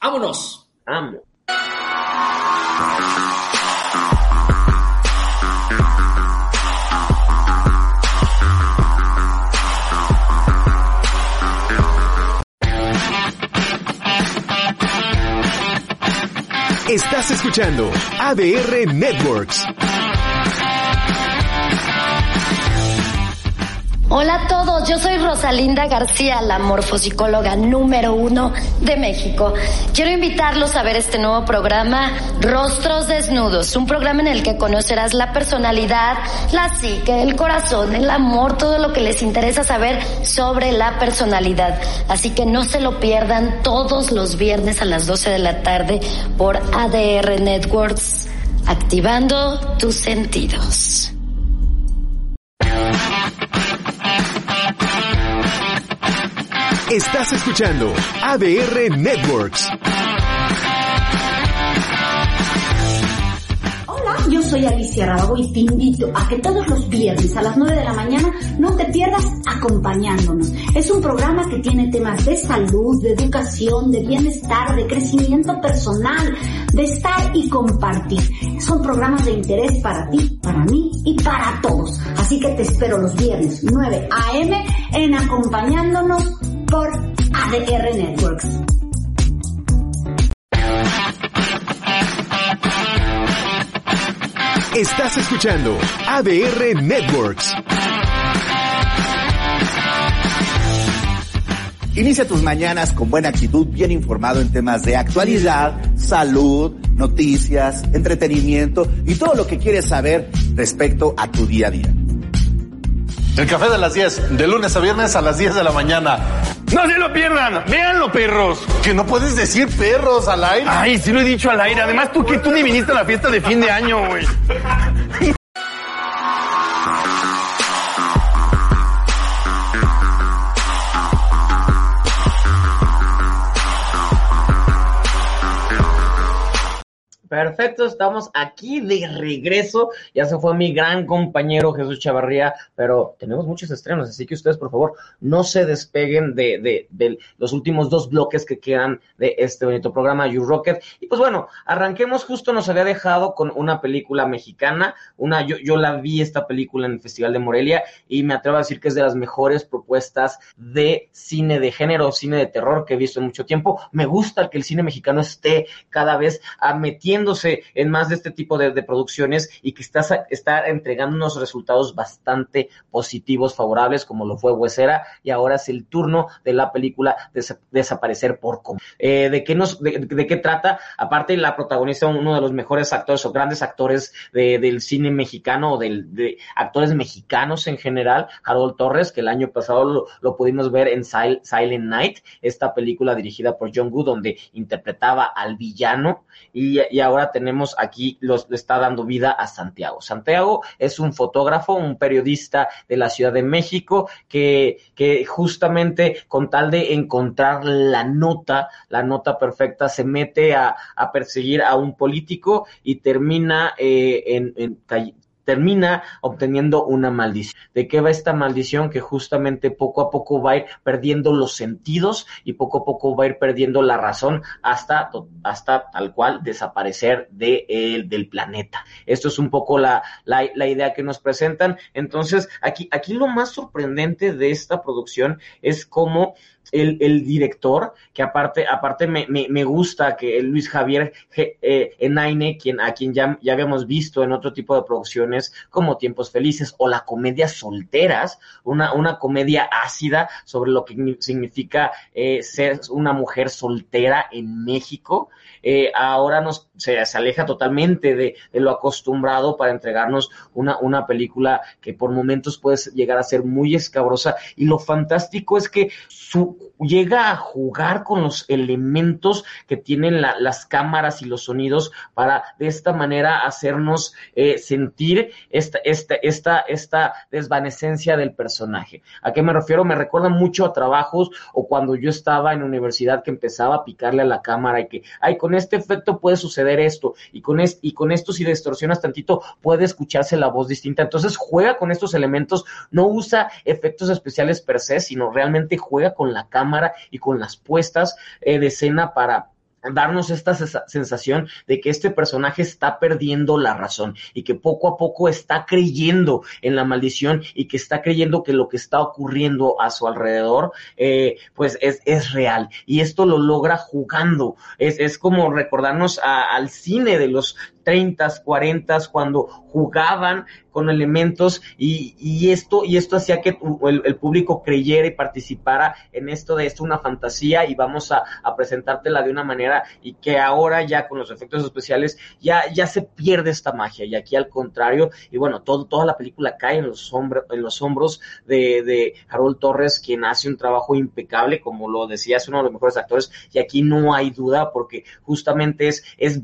Vámonos. Amo. Estás escuchando ADR Networks. Hola a todos, yo soy Rosalinda García, la morfopsicóloga número uno de México. Quiero invitarlos a ver este nuevo programa, Rostros Desnudos, un programa en el que conocerás la personalidad, la psique, el corazón, el amor, todo lo que les interesa saber sobre la personalidad. Así que no se lo pierdan todos los viernes a las 12 de la tarde por ADR Networks, activando tus sentidos. Estás escuchando ADR Networks. Hola, yo soy Alicia Rábago y te invito a que todos los viernes a las 9 de la mañana no te pierdas acompañándonos. Es un programa que tiene temas de salud, de educación, de bienestar, de crecimiento personal, de estar y compartir. Son programas de interés para ti, para mí y para todos. Así que te espero los viernes 9 a.m. en acompañándonos por ADR Networks. Estás escuchando ADR Networks. Inicia tus mañanas con buena actitud, bien informado en temas de actualidad, salud, noticias, entretenimiento y todo lo que quieres saber respecto a tu día a día. El café de las 10, de lunes a viernes a las 10 de la mañana. No se lo pierdan, véanlo, perros. Que no puedes decir perros al aire. Ay, sí lo he dicho al aire. Además, tú que tú ni viniste a la fiesta de fin de año, güey. Perfecto, estamos aquí de regreso. Ya se fue mi gran compañero Jesús Chavarría, pero tenemos muchos estrenos, así que ustedes, por favor, no se despeguen de, de, los últimos dos bloques que quedan de este bonito programa, You Rocket. Y pues bueno, arranquemos justo, nos había dejado con una película mexicana. Una, yo, yo la vi esta película en el Festival de Morelia y me atrevo a decir que es de las mejores propuestas de cine de género, cine de terror que he visto en mucho tiempo. Me gusta que el cine mexicano esté cada vez a en más de este tipo de, de producciones y que está, está entregando unos resultados bastante positivos, favorables, como lo fue Huesera, y ahora es el turno de la película des Desaparecer por Com. Eh, ¿de, qué nos, de, qué trata? Aparte, la protagonista, uno de los mejores actores o grandes actores de, del cine mexicano o del, de actores mexicanos en general, Harold Torres, que el año pasado lo, pudimos ver en Sil Silent Night, esta película dirigida por John Woo, donde interpretaba al villano, y, y ahora tenemos aquí, los, está dando vida a Santiago. Santiago es un fotógrafo, un periodista de la Ciudad de México que, que justamente con tal de encontrar la nota, la nota perfecta, se mete a, a perseguir a un político y termina eh, en, en termina obteniendo una maldición. ¿De qué va esta maldición? Que justamente poco a poco va a ir perdiendo los sentidos y poco a poco va a ir perdiendo la razón hasta, hasta tal cual desaparecer de, eh, del planeta. Esto es un poco la, la, la, idea que nos presentan. Entonces, aquí, aquí lo más sorprendente de esta producción es cómo el, el, director, que aparte, aparte me, me, me gusta que Luis Javier eh, Enaine, quien, a quien ya, ya habíamos visto en otro tipo de producciones, como Tiempos Felices o la comedia Solteras, una, una comedia ácida sobre lo que significa eh, ser una mujer soltera en México. Eh, ahora nos, se, aleja totalmente de, lo acostumbrado para entregarnos una, una película que por momentos puede llegar a ser muy escabrosa y lo fantástico es que su, llega a jugar con los elementos que tienen la, las cámaras y los sonidos para de esta manera hacernos eh, sentir esta, esta, esta, esta desvanecencia del personaje. ¿A qué me refiero? Me recuerda mucho a trabajos o cuando yo estaba en universidad que empezaba a picarle a la cámara y que, ay, con este efecto puede suceder esto y con, es, y con esto si distorsionas tantito puede escucharse la voz distinta. Entonces juega con estos elementos, no usa efectos especiales per se, sino realmente juega con la cámara y con las puestas eh, de escena para darnos esta sensación de que este personaje está perdiendo la razón y que poco a poco está creyendo en la maldición y que está creyendo que lo que está ocurriendo a su alrededor eh, pues es, es, real. Y esto lo logra jugando. Es, es como recordarnos al cine de los 30, 40, cuando jugaban con elementos y, esto, y esto hacía que el, público creyera y participara en esto de esto, una fantasía y vamos a, a, presentártela de una manera y que ahora ya con los efectos especiales ya, ya se pierde esta magia y aquí al contrario, y bueno, todo, toda la película cae en los, hombros, en los hombros de, de Harold Torres, quien hace un trabajo impecable, como lo decía, es uno de los mejores actores y aquí no hay duda porque justamente es, es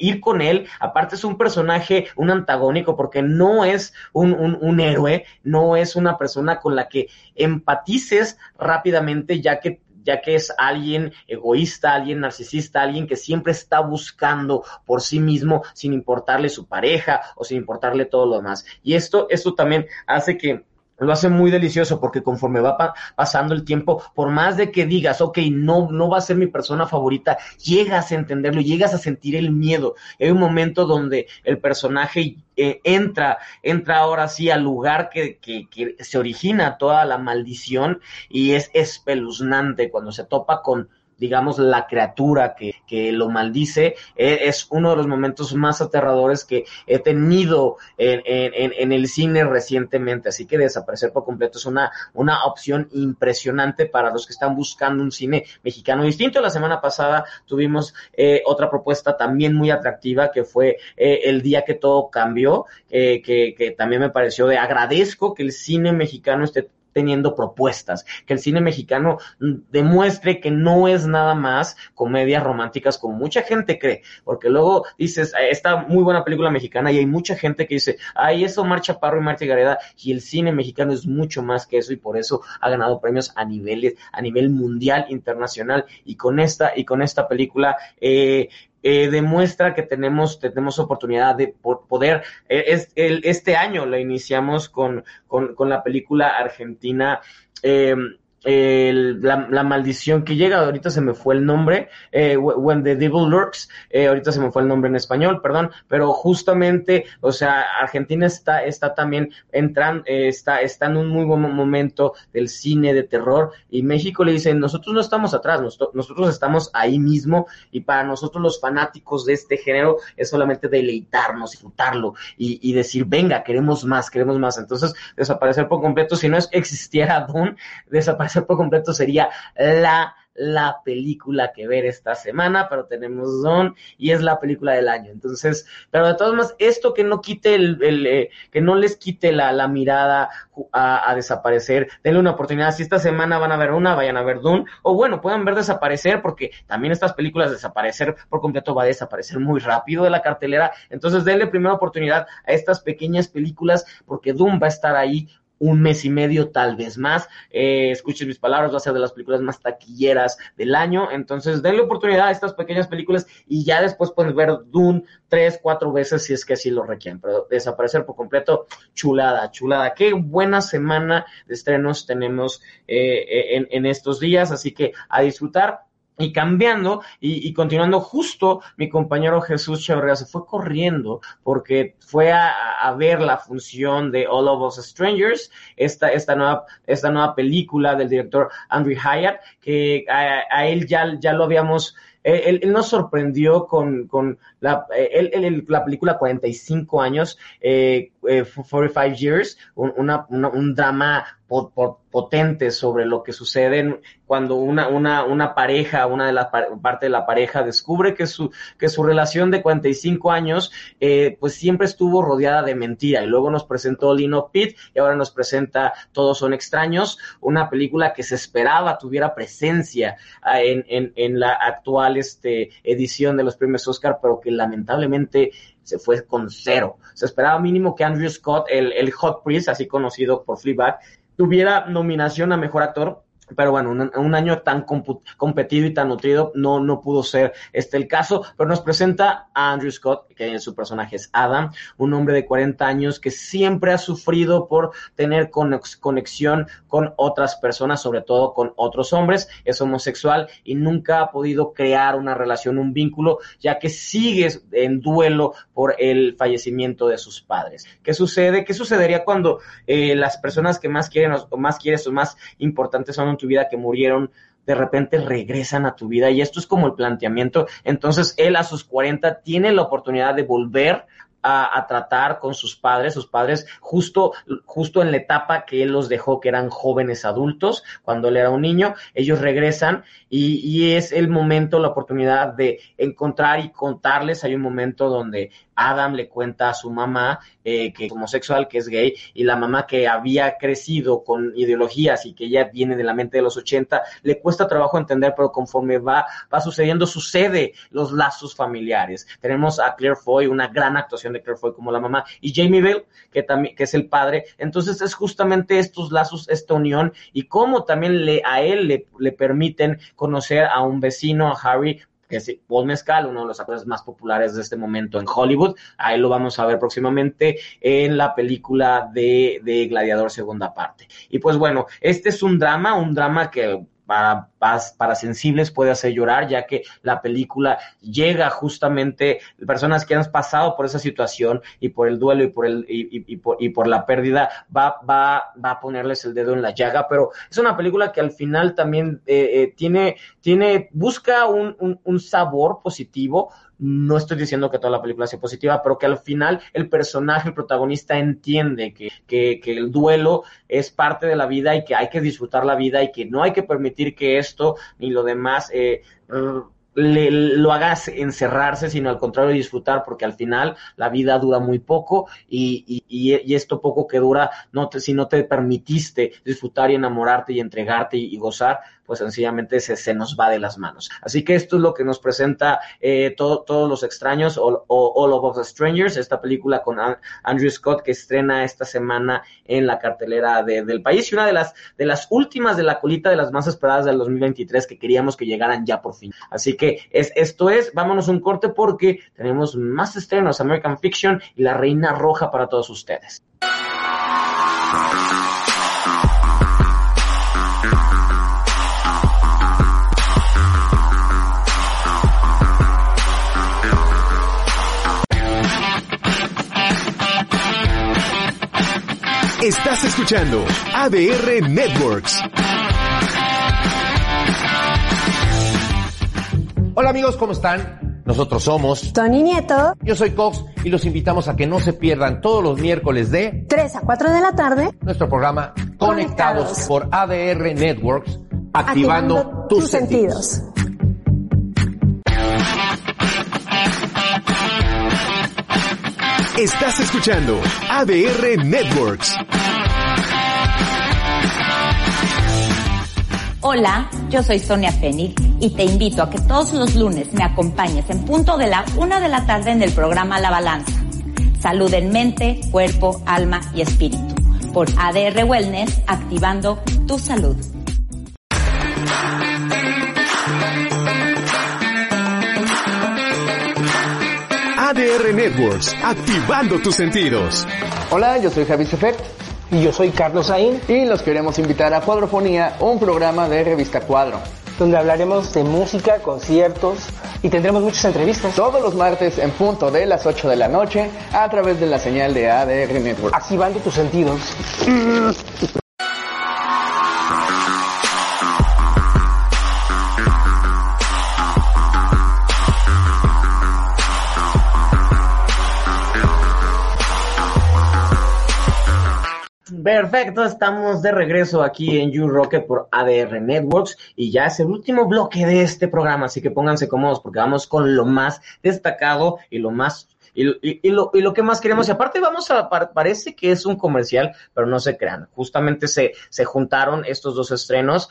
ir con él. Aparte es un personaje, un antagónico, porque no es un, un, un, héroe, no es una persona con la que empatices rápidamente, ya que ya que es alguien egoísta, alguien narcisista, alguien que siempre está buscando por sí mismo sin importarle su pareja o sin importarle todo lo demás. Y esto, esto también hace que lo hace muy delicioso porque conforme va pa pasando el tiempo, por más de que digas, ok, no, no va a ser mi persona favorita, llegas a entenderlo, llegas a sentir el miedo. Hay un momento donde el personaje eh, entra, entra ahora sí al lugar que, que, que se origina toda la maldición y es espeluznante cuando se topa con digamos, la criatura que, que lo maldice, eh, es uno de los momentos más aterradores que he tenido en, en, en, el cine recientemente. Así que desaparecer por completo es una, una opción impresionante para los que están buscando un cine mexicano distinto. La semana pasada tuvimos eh, otra propuesta también muy atractiva que fue eh, El día que todo cambió, que, que también me pareció de agradezco que el cine mexicano esté teniendo propuestas, que el cine mexicano demuestre que no es nada más comedias románticas como mucha gente cree, porque luego dices, esta muy buena película mexicana y hay mucha gente que dice, ay, eso Marcha Parro y Marta Gareda y el cine mexicano es mucho más que eso y por eso ha ganado premios a niveles, a nivel mundial, internacional y con esta, y con esta película, eh, eh, demuestra que tenemos, tenemos oportunidad de poder, eh, es, el, este año la iniciamos con, con, con la película argentina eh, la, maldición que llega, ahorita se me fue el nombre, eh, When the Devil Lurks, eh, ahorita se me fue el nombre en español, perdón, pero justamente, o sea, Argentina está, está también entrando, eh, está, está en un muy buen momento del cine de terror y México le dice, nosotros no estamos atrás, nosotros, nosotros estamos ahí mismo y para nosotros los fanáticos de este género es solamente deleitarnos, disfrutarlo y, y decir, venga, queremos más, queremos más. Entonces, desaparecer por completo, si no existiera Don, desaparecer por completo sería la la película que ver esta semana, pero tenemos Don y es la película del año. Entonces, pero de todas maneras, esto que no quite el, el eh, que no les quite la, la mirada a, a, desaparecer, denle una oportunidad. Si esta semana van a ver una, vayan a ver Dune, o bueno, puedan ver desaparecer, porque también estas películas desaparecer por completo va a desaparecer muy rápido de la cartelera. Entonces, denle primera oportunidad a estas pequeñas películas, porque Dune va a estar ahí un mes y medio, tal vez más. Eh, escuchen mis palabras, va a ser de las películas más taquilleras del año. Entonces, denle oportunidad a estas pequeñas películas y ya después pueden ver Dune tres, cuatro veces si es que así lo requieren. Pero desaparecer por completo, chulada, chulada. Qué buena semana de estrenos tenemos eh, en, en estos días. Así que a disfrutar y cambiando y, y, continuando justo mi compañero Jesús Chavarría se fue corriendo porque fue a, a, ver la función de All of Us Strangers esta, esta, nueva, esta nueva película del director Andrew Hyatt que a, a él ya, ya lo habíamos eh, él, nos sorprendió con, con la, eh, él- él- la película 45 años, eh, eh, 45 Years, un, una- un drama po- po- potente sobre lo que sucede cuando una, una, una pareja, una de las pa- parte de la pareja descubre que su, que su relación de 45 años, eh, pues siempre estuvo rodeada de mentira. Y luego nos presentó Lino Pitt y ahora nos presenta Todos son extraños, una película que se esperaba tuviera presencia ah, en, en, en la actual este, edición de los premios Oscar, pero que lamentablemente se fue con cero. Se esperaba mínimo que Andrew Scott, el, el Hot Priest, así conocido por Fleabag, tuviera nominación a Mejor Actor, pero bueno, un, año tan competido y tan nutrido no, no pudo ser este el caso, pero nos presenta a Andrew Scott, que su personaje es Adam, un hombre de 40 años que siempre ha sufrido por tener conex- conexión con otras personas, sobre todo con otros hombres, es homosexual y nunca ha podido crear una relación, un vínculo, ya que sigue en duelo por el fallecimiento de sus padres. ¿Qué sucede? ¿Qué sucedería cuando eh, las personas que más quieren o más quieres o más importantes son en tu vida que murieron de repente regresan a tu vida y esto es como el planteamiento. Entonces él a sus 40 tiene la oportunidad de volver a, tratar con sus padres, sus padres justo, justo en la etapa que él los dejó, que eran jóvenes adultos, cuando él era un niño, ellos regresan y es el momento, la oportunidad de encontrar y contarles. Hay un momento donde Adam le cuenta a su mamá eh, que es homosexual, que es gay, y la mamá que había crecido con ideologías y que ya viene de la mente de los 80, le cuesta trabajo entender, pero conforme va, va sucediendo, sucede los lazos familiares. Tenemos a Claire Foy, una gran actuación de Claire Foy como la mamá, y Jamie Bell, que también, que es el padre. Entonces es justamente estos lazos, esta unión, y cómo también le, a él le, le permiten conocer a un vecino, a Harry, que es Paul Mescal, uno de los actores más populares de este momento en Hollywood. Ahí lo vamos a ver próximamente en la película de, de Gladiador segunda parte. Y pues bueno, este es un drama, un drama que para, para, sensibles puede hacer llorar, ya que la película llega justamente personas que han pasado por esa situación y por el duelo y por el y, por, y por, la pérdida va, va, va a ponerles el dedo en la llaga, pero es una película que al final también eh, eh, tiene, tiene, busca un, un, sabor positivo, no estoy diciendo que toda la película sea positiva, pero que al final el personaje, el protagonista entiende que, que, que, el duelo es parte de la vida y que hay que disfrutar la vida y que no hay que permitir que esto ni lo demás eh, le, lo hagas encerrarse, sino al contrario disfrutar, porque al final la vida dura muy poco y, y, esto poco que dura, no te, si no te permitiste disfrutar y enamorarte y entregarte y gozar, pues sencillamente se, se, nos va de las manos. Así que esto es lo que nos presenta eh, todo, todos los extraños, o, All of Us Strangers, esta película con Andrew Scott que estrena esta semana en la cartelera de, del país y una de las, de las últimas de la colita de las más esperadas del 2023 que queríamos que llegaran ya por fin. Así que es, esto es, vámonos un corte porque tenemos más estrenos, American Fiction y La Reina Roja para todos ustedes. Escuchando ADR Networks. Hola amigos, ¿cómo están? Nosotros somos Tony Nieto. Yo soy Cox y los invitamos a que no se pierdan todos los miércoles de 3 a 4 de la tarde nuestro programa Conectados, Conectados por ADR Networks, activando, activando tus, tus, sentidos. sentidos. Estás escuchando ADR Networks. Hola, yo soy Sonia Fénix y te invito a que todos los lunes me acompañes en punto de la una de la tarde en el programa La Balanza. Salud en mente, cuerpo, alma y espíritu. Por ADR Wellness, activando tu salud. ADR Networks, activando tus sentidos. Hola, yo soy Javi Sefert. Y yo soy Carlos Saín. Y los queremos invitar a Cuadrofonía, un programa de revista Cuadro. Donde hablaremos de música, conciertos y tendremos muchas entrevistas. Todos los martes en punto de las 8 de la noche a través de la señal de ADR Network. Activando tus sentidos. [LAUGHS] Perfecto, estamos de regreso aquí en You Rocket por ADR Networks y ya es el último bloque de este programa, así que pónganse cómodos porque vamos con lo más destacado y lo más y, y, lo, y lo que más queremos, y aparte vamos a, parece que es un comercial, pero no se crean, justamente se, se juntaron estos dos estrenos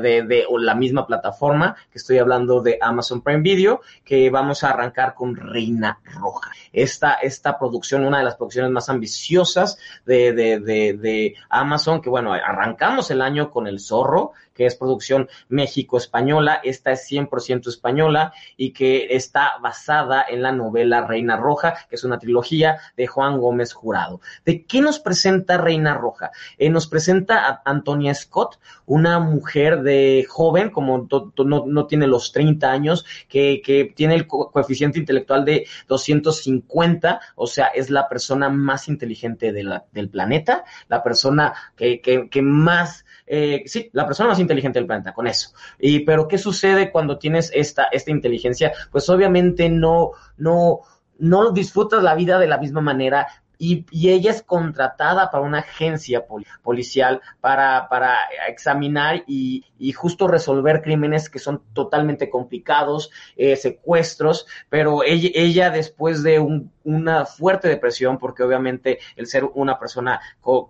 de, de la misma plataforma, que estoy hablando de Amazon Prime Video, que vamos a arrancar con Reina Roja. Esta, esta producción, una de las producciones más ambiciosas de, de, de, de Amazon, que bueno, arrancamos el año con El Zorro, que es producción México-española, esta es 100% española y que está basada en la novela Reina Roja, que es una trilogía de Juan Gómez Jurado. ¿De qué nos presenta Reina Roja? Eh, nos presenta a Antonia Scott, una mujer de joven, como no, no, tiene los 30 años, que, que tiene el co coeficiente intelectual de 250, o sea, es la persona más inteligente del planeta, la persona que, que más, eh, sí, la persona más inteligente del planeta, con eso. Y, pero, ¿qué sucede cuando tienes esta, esta inteligencia? Pues obviamente no, no, no disfrutas la vida de la misma manera, y, y, ella es contratada para una agencia pol policial para, para examinar y, y, justo resolver crímenes que son totalmente complicados, eh, secuestros, pero ella, ella después de un, una fuerte depresión, porque obviamente el ser una persona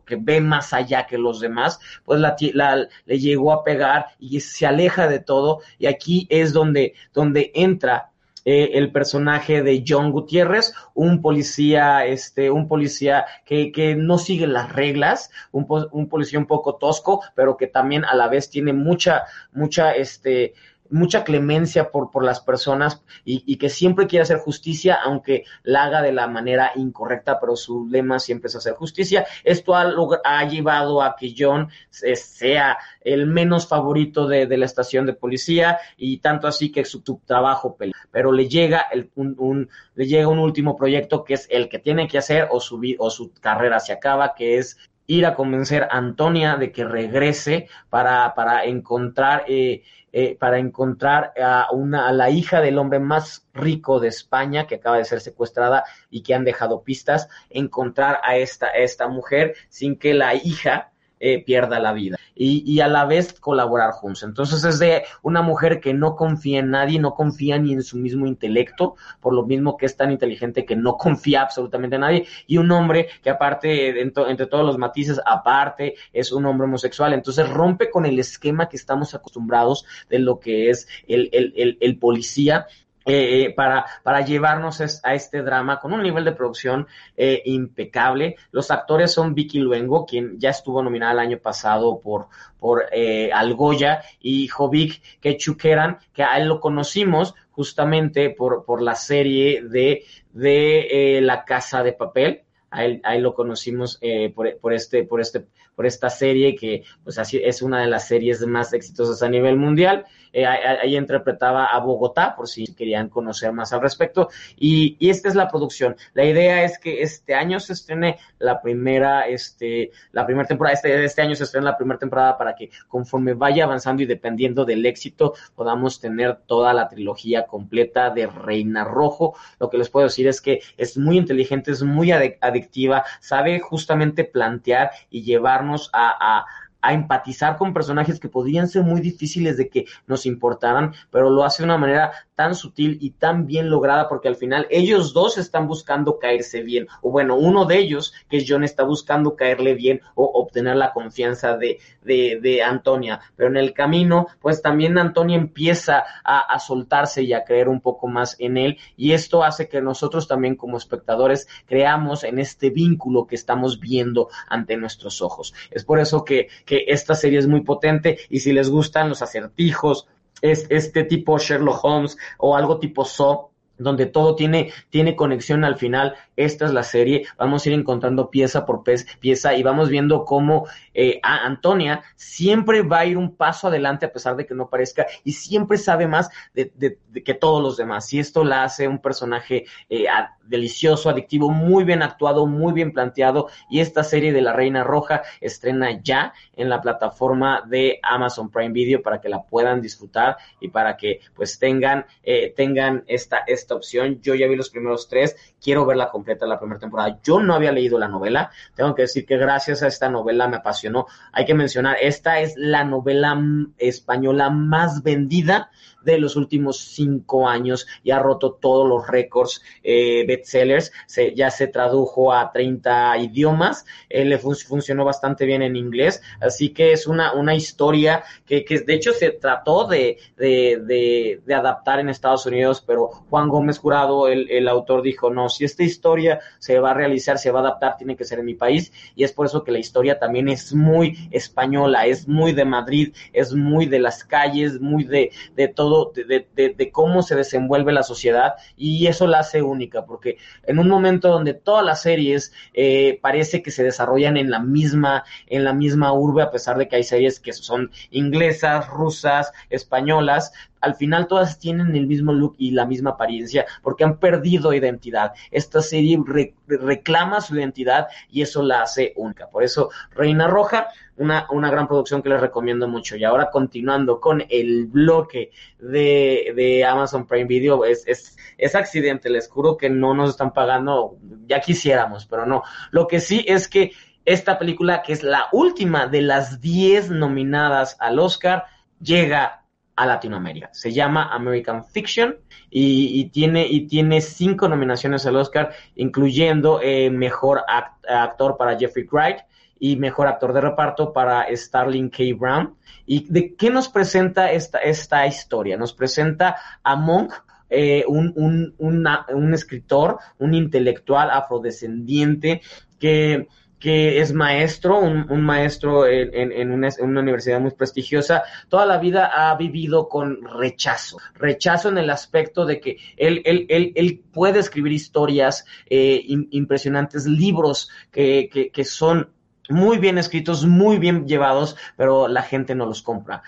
que ve más allá que los demás, pues la, la, le llegó a pegar y se aleja de todo y aquí es donde, donde entra eh, el personaje de John Gutiérrez, un policía, este, un policía que, que no sigue las reglas, un, un policía un poco tosco, pero que también a la vez tiene mucha, mucha, este, mucha clemencia por, por las personas y, y, que siempre quiere hacer justicia, aunque la haga de la manera incorrecta, pero su lema siempre es hacer justicia. Esto ha, ha llevado a que John sea el menos favorito de, de, la estación de policía y tanto así que su, trabajo pelea. Pero le llega, el, un, un, le llega un último proyecto que es el que tiene que hacer o su, o su carrera se acaba, que es ir a convencer a Antonia de que regrese para, para encontrar eh, eh, para encontrar a, una, a la hija del hombre más rico de España que acaba de ser secuestrada y que han dejado pistas, encontrar a esta, a esta mujer sin que la hija eh, pierda la vida y, y, a la vez colaborar juntos. Entonces es de una mujer que no confía en nadie, no confía ni en su mismo intelecto, por lo mismo que es tan inteligente que no [LAUGHS] confía absolutamente en nadie, y un hombre que aparte, entre, todos los matices, aparte es un hombre homosexual. Entonces rompe con el esquema que estamos acostumbrados de lo que es el, el, el policía eh, para, para llevarnos a este drama con un nivel de producción eh, impecable. Los actores son Vicky Luengo, quien ya estuvo nominada el año pasado por, por eh, Algoya, y Jovic Kechukeran, que a él lo conocimos justamente por, por la serie de, de La Casa de Papel. Ahí, ahí, lo conocimos eh, por, por, este, por, este, por esta serie que pues así es una de las series más exitosas a nivel mundial. Eh, ahí interpretaba a Bogotá, por si querían conocer más al respecto. Y, y, esta es la producción. La idea es que este año se estrene la primera, este, la primera temporada, este, este año se estrena la primera temporada para que conforme vaya avanzando y dependiendo del éxito, podamos tener toda la trilogía completa de Reina Rojo. Lo que les puedo decir es que es muy inteligente, es muy adictiva, sabe justamente plantear y llevarnos a, a a empatizar con personajes que podrían ser muy difíciles de que nos importaran, pero lo hace de una manera tan sutil y tan bien lograda porque al final ellos dos están buscando caerse bien, o bueno, uno de ellos, que es John, está buscando caerle bien o obtener la confianza de, de, de Antonia, pero en el camino, pues también Antonia empieza a, a soltarse y a creer un poco más en él y esto hace que nosotros también como espectadores creamos en este vínculo que estamos viendo ante nuestros ojos. Es por eso que, que que esta serie es muy potente y si les gustan los acertijos, es este tipo Sherlock Holmes o algo tipo Saw, donde todo tiene, tiene conexión al final. Esta es la serie. Vamos a ir encontrando pieza por pieza y vamos viendo cómo eh, a Antonia siempre va a ir un paso adelante a pesar de que no parezca y siempre sabe más de, que todos los demás. Y esto la hace un personaje eh, delicioso, adictivo, muy bien actuado, muy bien planteado y esta serie de La Reina Roja estrena ya en la plataforma de Amazon Prime Video para que la puedan disfrutar y para que pues tengan eh, tengan esta esta opción. Yo ya vi los primeros tres, quiero verla completa la primera temporada. Yo no había leído la novela, tengo que decir que gracias a esta novela me apasionó. Hay que mencionar, esta es la novela española más vendida de los últimos cinco años y ha roto todos los récords eh, bestsellers. Se, ya se tradujo a 30 idiomas, eh, le fun funcionó bastante bien en inglés, así que es una, una historia que, que de hecho se trató de, de, de, adaptar en Estados Unidos, pero Juan Gómez Jurado, el, el autor, dijo, no, si esta historia se va a realizar, se va a adaptar, tiene que ser en mi país, y es por eso que la historia también es muy española, es muy de Madrid, es muy de las calles, muy de, de todo de, cómo se desenvuelve la sociedad y eso la hace única, porque en un momento donde todas las series eh, parece que se desarrollan en la misma, en la misma urbe, a pesar de que hay series que son inglesas, rusas, españolas, al final todas tienen el mismo look y la misma apariencia porque han perdido identidad. Esta serie re reclama su identidad y eso la hace única. Por eso, Reina Roja, una, una gran producción que les recomiendo mucho. Y ahora continuando con el bloque de, de Amazon Prime Video, es, es, es accidente, les juro que no nos están pagando, ya quisiéramos, pero no. Lo que sí es que esta película, que es la última de las 10 nominadas al Oscar, llega a Latinoamérica. Se llama American Fiction y, y, tiene, y tiene cinco nominaciones al Oscar, incluyendo eh, mejor act, actor para Jeffrey Wright y mejor actor de reparto para Starling K. Brown. ¿Y de qué nos presenta esta, esta historia? Nos presenta a Monk, eh, un, un, un escritor, un intelectual afrodescendiente que que es maestro, un, maestro en, en, una, universidad muy prestigiosa, toda la vida ha vivido con rechazo. Rechazo en el aspecto de que él, él, él, él puede escribir historias eh, impresionantes, libros que, que son muy bien escritos, muy bien llevados, pero la gente no los compra.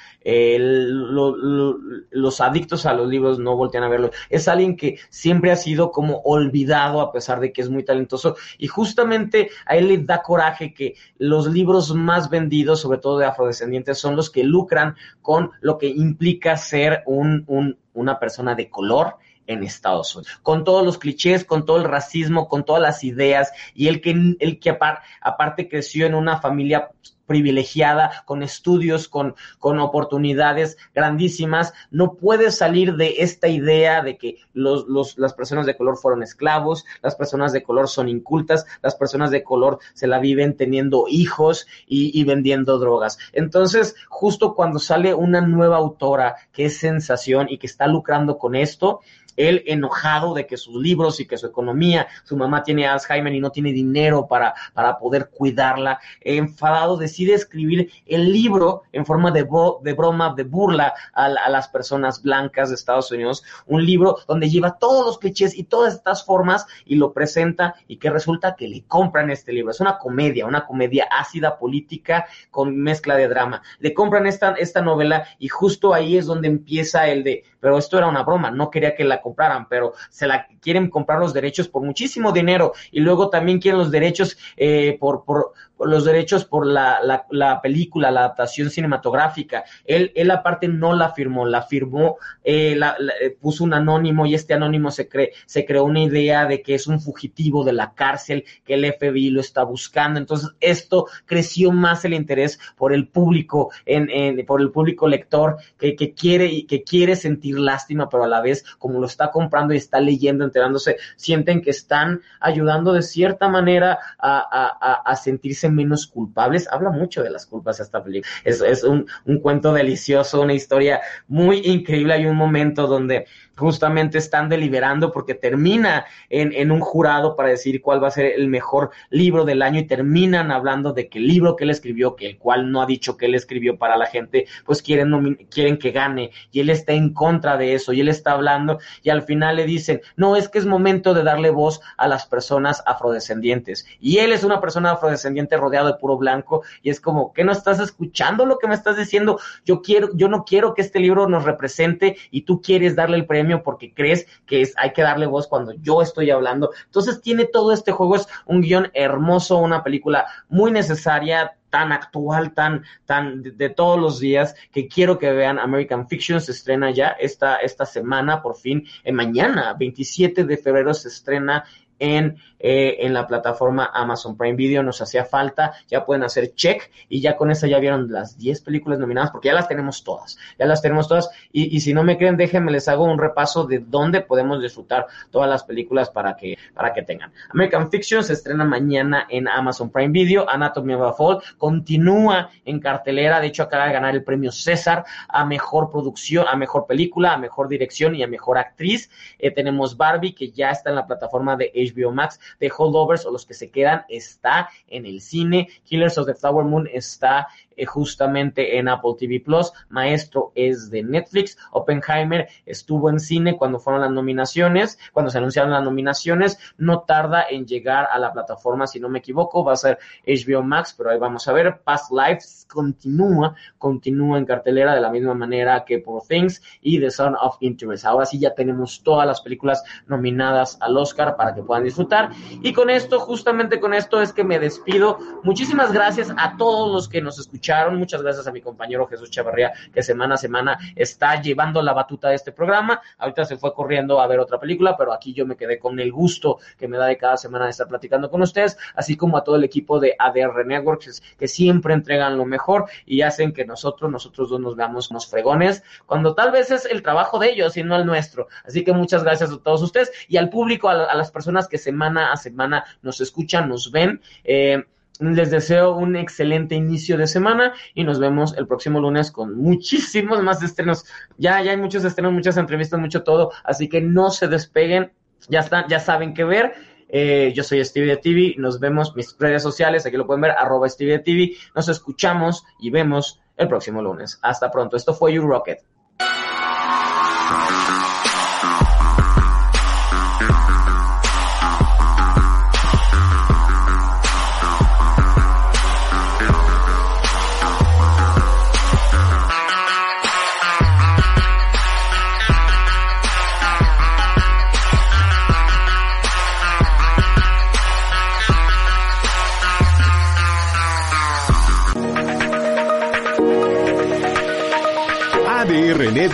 Los adictos a los libros no voltean a verlo. Es alguien que siempre ha sido como olvidado a pesar de que es muy talentoso y justamente a él le da coraje que los libros más vendidos, sobre todo de afrodescendientes, son los que lucran con lo que implica ser un, una persona de color en Estados Unidos, con todos los clichés, con todo el racismo, con todas las ideas, y el que, el que apar, aparte creció en una familia privilegiada, con estudios, con, con oportunidades grandísimas, no puede salir de esta idea de que los, los, las personas de color fueron esclavos, las personas de color son incultas, las personas de color se la viven teniendo hijos y, y vendiendo drogas. Entonces, justo cuando sale una nueva autora que es sensación y que está lucrando con esto, él enojado de que sus libros y que su economía, su mamá tiene Alzheimer y no tiene dinero para, para poder cuidarla, enfadado decide escribir el libro en forma de, bo, de broma, de burla a, a, las personas blancas de Estados Unidos, un libro donde lleva todos los clichés y todas estas formas y lo presenta y que resulta que le compran este libro. Es una comedia, una comedia ácida política con mezcla de drama. Le compran esta, esta novela y justo ahí es donde empieza el de, pero esto era una broma, no quería que la compraran, pero se la quieren comprar los derechos por muchísimo dinero. Y luego también quieren los derechos eh, por, por, los derechos por la, la, la, película, la adaptación cinematográfica. Él, él aparte no la firmó, la firmó, eh, la, la, puso un anónimo y este anónimo se, cree, se creó una idea de que es un fugitivo de la cárcel, que el FBI lo está buscando. Entonces esto creció más el interés por el público, en, en, por el público lector que, que, quiere, que quiere sentir lástima, pero a la vez como lo está comprando y está leyendo, enterándose, sienten que están ayudando de cierta manera a, a, a sentirse menos culpables. Habla mucho de las culpas esta película. Es, es un, un, cuento delicioso, una historia muy increíble. Hay un momento donde justamente están deliberando porque termina en, en, un jurado para decir cuál va a ser el mejor libro del año y terminan hablando de que el libro que él escribió, que el cual no ha dicho que él escribió para la gente, pues quieren, quieren que gane y él está en contra de eso y él está hablando y al final le dicen, no, es que es momento de darle voz a las personas afrodescendientes y él es una persona afrodescendiente rodeado de puro blanco y es como, ¿qué no estás escuchando lo que me estás diciendo? Yo quiero, yo no quiero que este libro nos represente y tú quieres darle el premio porque crees que es, hay que darle voz cuando yo estoy hablando. Entonces tiene todo este juego, es un guion hermoso, una película muy necesaria, tan actual, tan, tan de, todos los días, que quiero que vean. American Fiction se estrena ya esta, esta semana, por fin, en mañana, 27 de febrero se estrena en, eh, en la plataforma Amazon Prime Video. Nos hacía falta, ya pueden hacer check y ya con esa ya vieron las 10 películas nominadas porque ya las tenemos todas, ya las tenemos todas y, y si no me creen déjenme les hago un repaso de dónde podemos disfrutar todas las películas para que, para que tengan. American Fiction se estrena mañana en Amazon Prime Video, Anatomy of a Fall continúa en cartelera, de hecho acaba de ganar el premio César a mejor producción, a mejor película, a mejor dirección y a mejor actriz. Eh, tenemos Barbie que ya está en la plataforma de HBO Max, The Holdovers o los que se quedan está en el cine, Killers of the Flower Moon está eh, justamente en Apple TV Plus, Maestro es de Netflix, Oppenheimer estuvo en cine cuando fueron las nominaciones, cuando se anunciaron las nominaciones, no tarda en llegar a la plataforma, si no me equivoco, va a ser HBO Max, pero ahí vamos a ver, Past Lives continúa, continúa en cartelera de la misma manera que Poor Things y The Son of Interest. Ahora sí ya tenemos todas las películas nominadas al Oscar para que puedan disfrutar. Y con esto, justamente con esto es que me despido. Muchísimas gracias a todos los que nos escucharon. Muchas gracias a mi compañero Jesús Chavarría, que semana a semana está llevando la batuta de este programa. Ahorita se fue corriendo a ver otra película, pero aquí yo me quedé con el gusto que me da de cada semana de estar platicando con ustedes, así como a todo el equipo de ADR Networks, que siempre entregan lo mejor y hacen que nosotros, nosotros dos nos veamos unos fregones, cuando tal vez es el trabajo de ellos y no el nuestro. Así que muchas gracias a todos ustedes y al público, a, a las personas que semana a semana nos escuchan, nos ven. Eh, les deseo un excelente inicio de semana y nos vemos el próximo lunes con muchísimos más estrenos. Ya, ya hay muchos estrenos, muchas entrevistas, mucho todo, así que no se despeguen. Ya están, ya saben qué ver. Eh, yo soy Stevie de TV, nos vemos mis redes sociales, aquí lo pueden ver, arroba Stevie de TV. Nos escuchamos y vemos el próximo lunes. Hasta pronto. Esto fue You Rocket.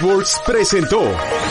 Networks presentó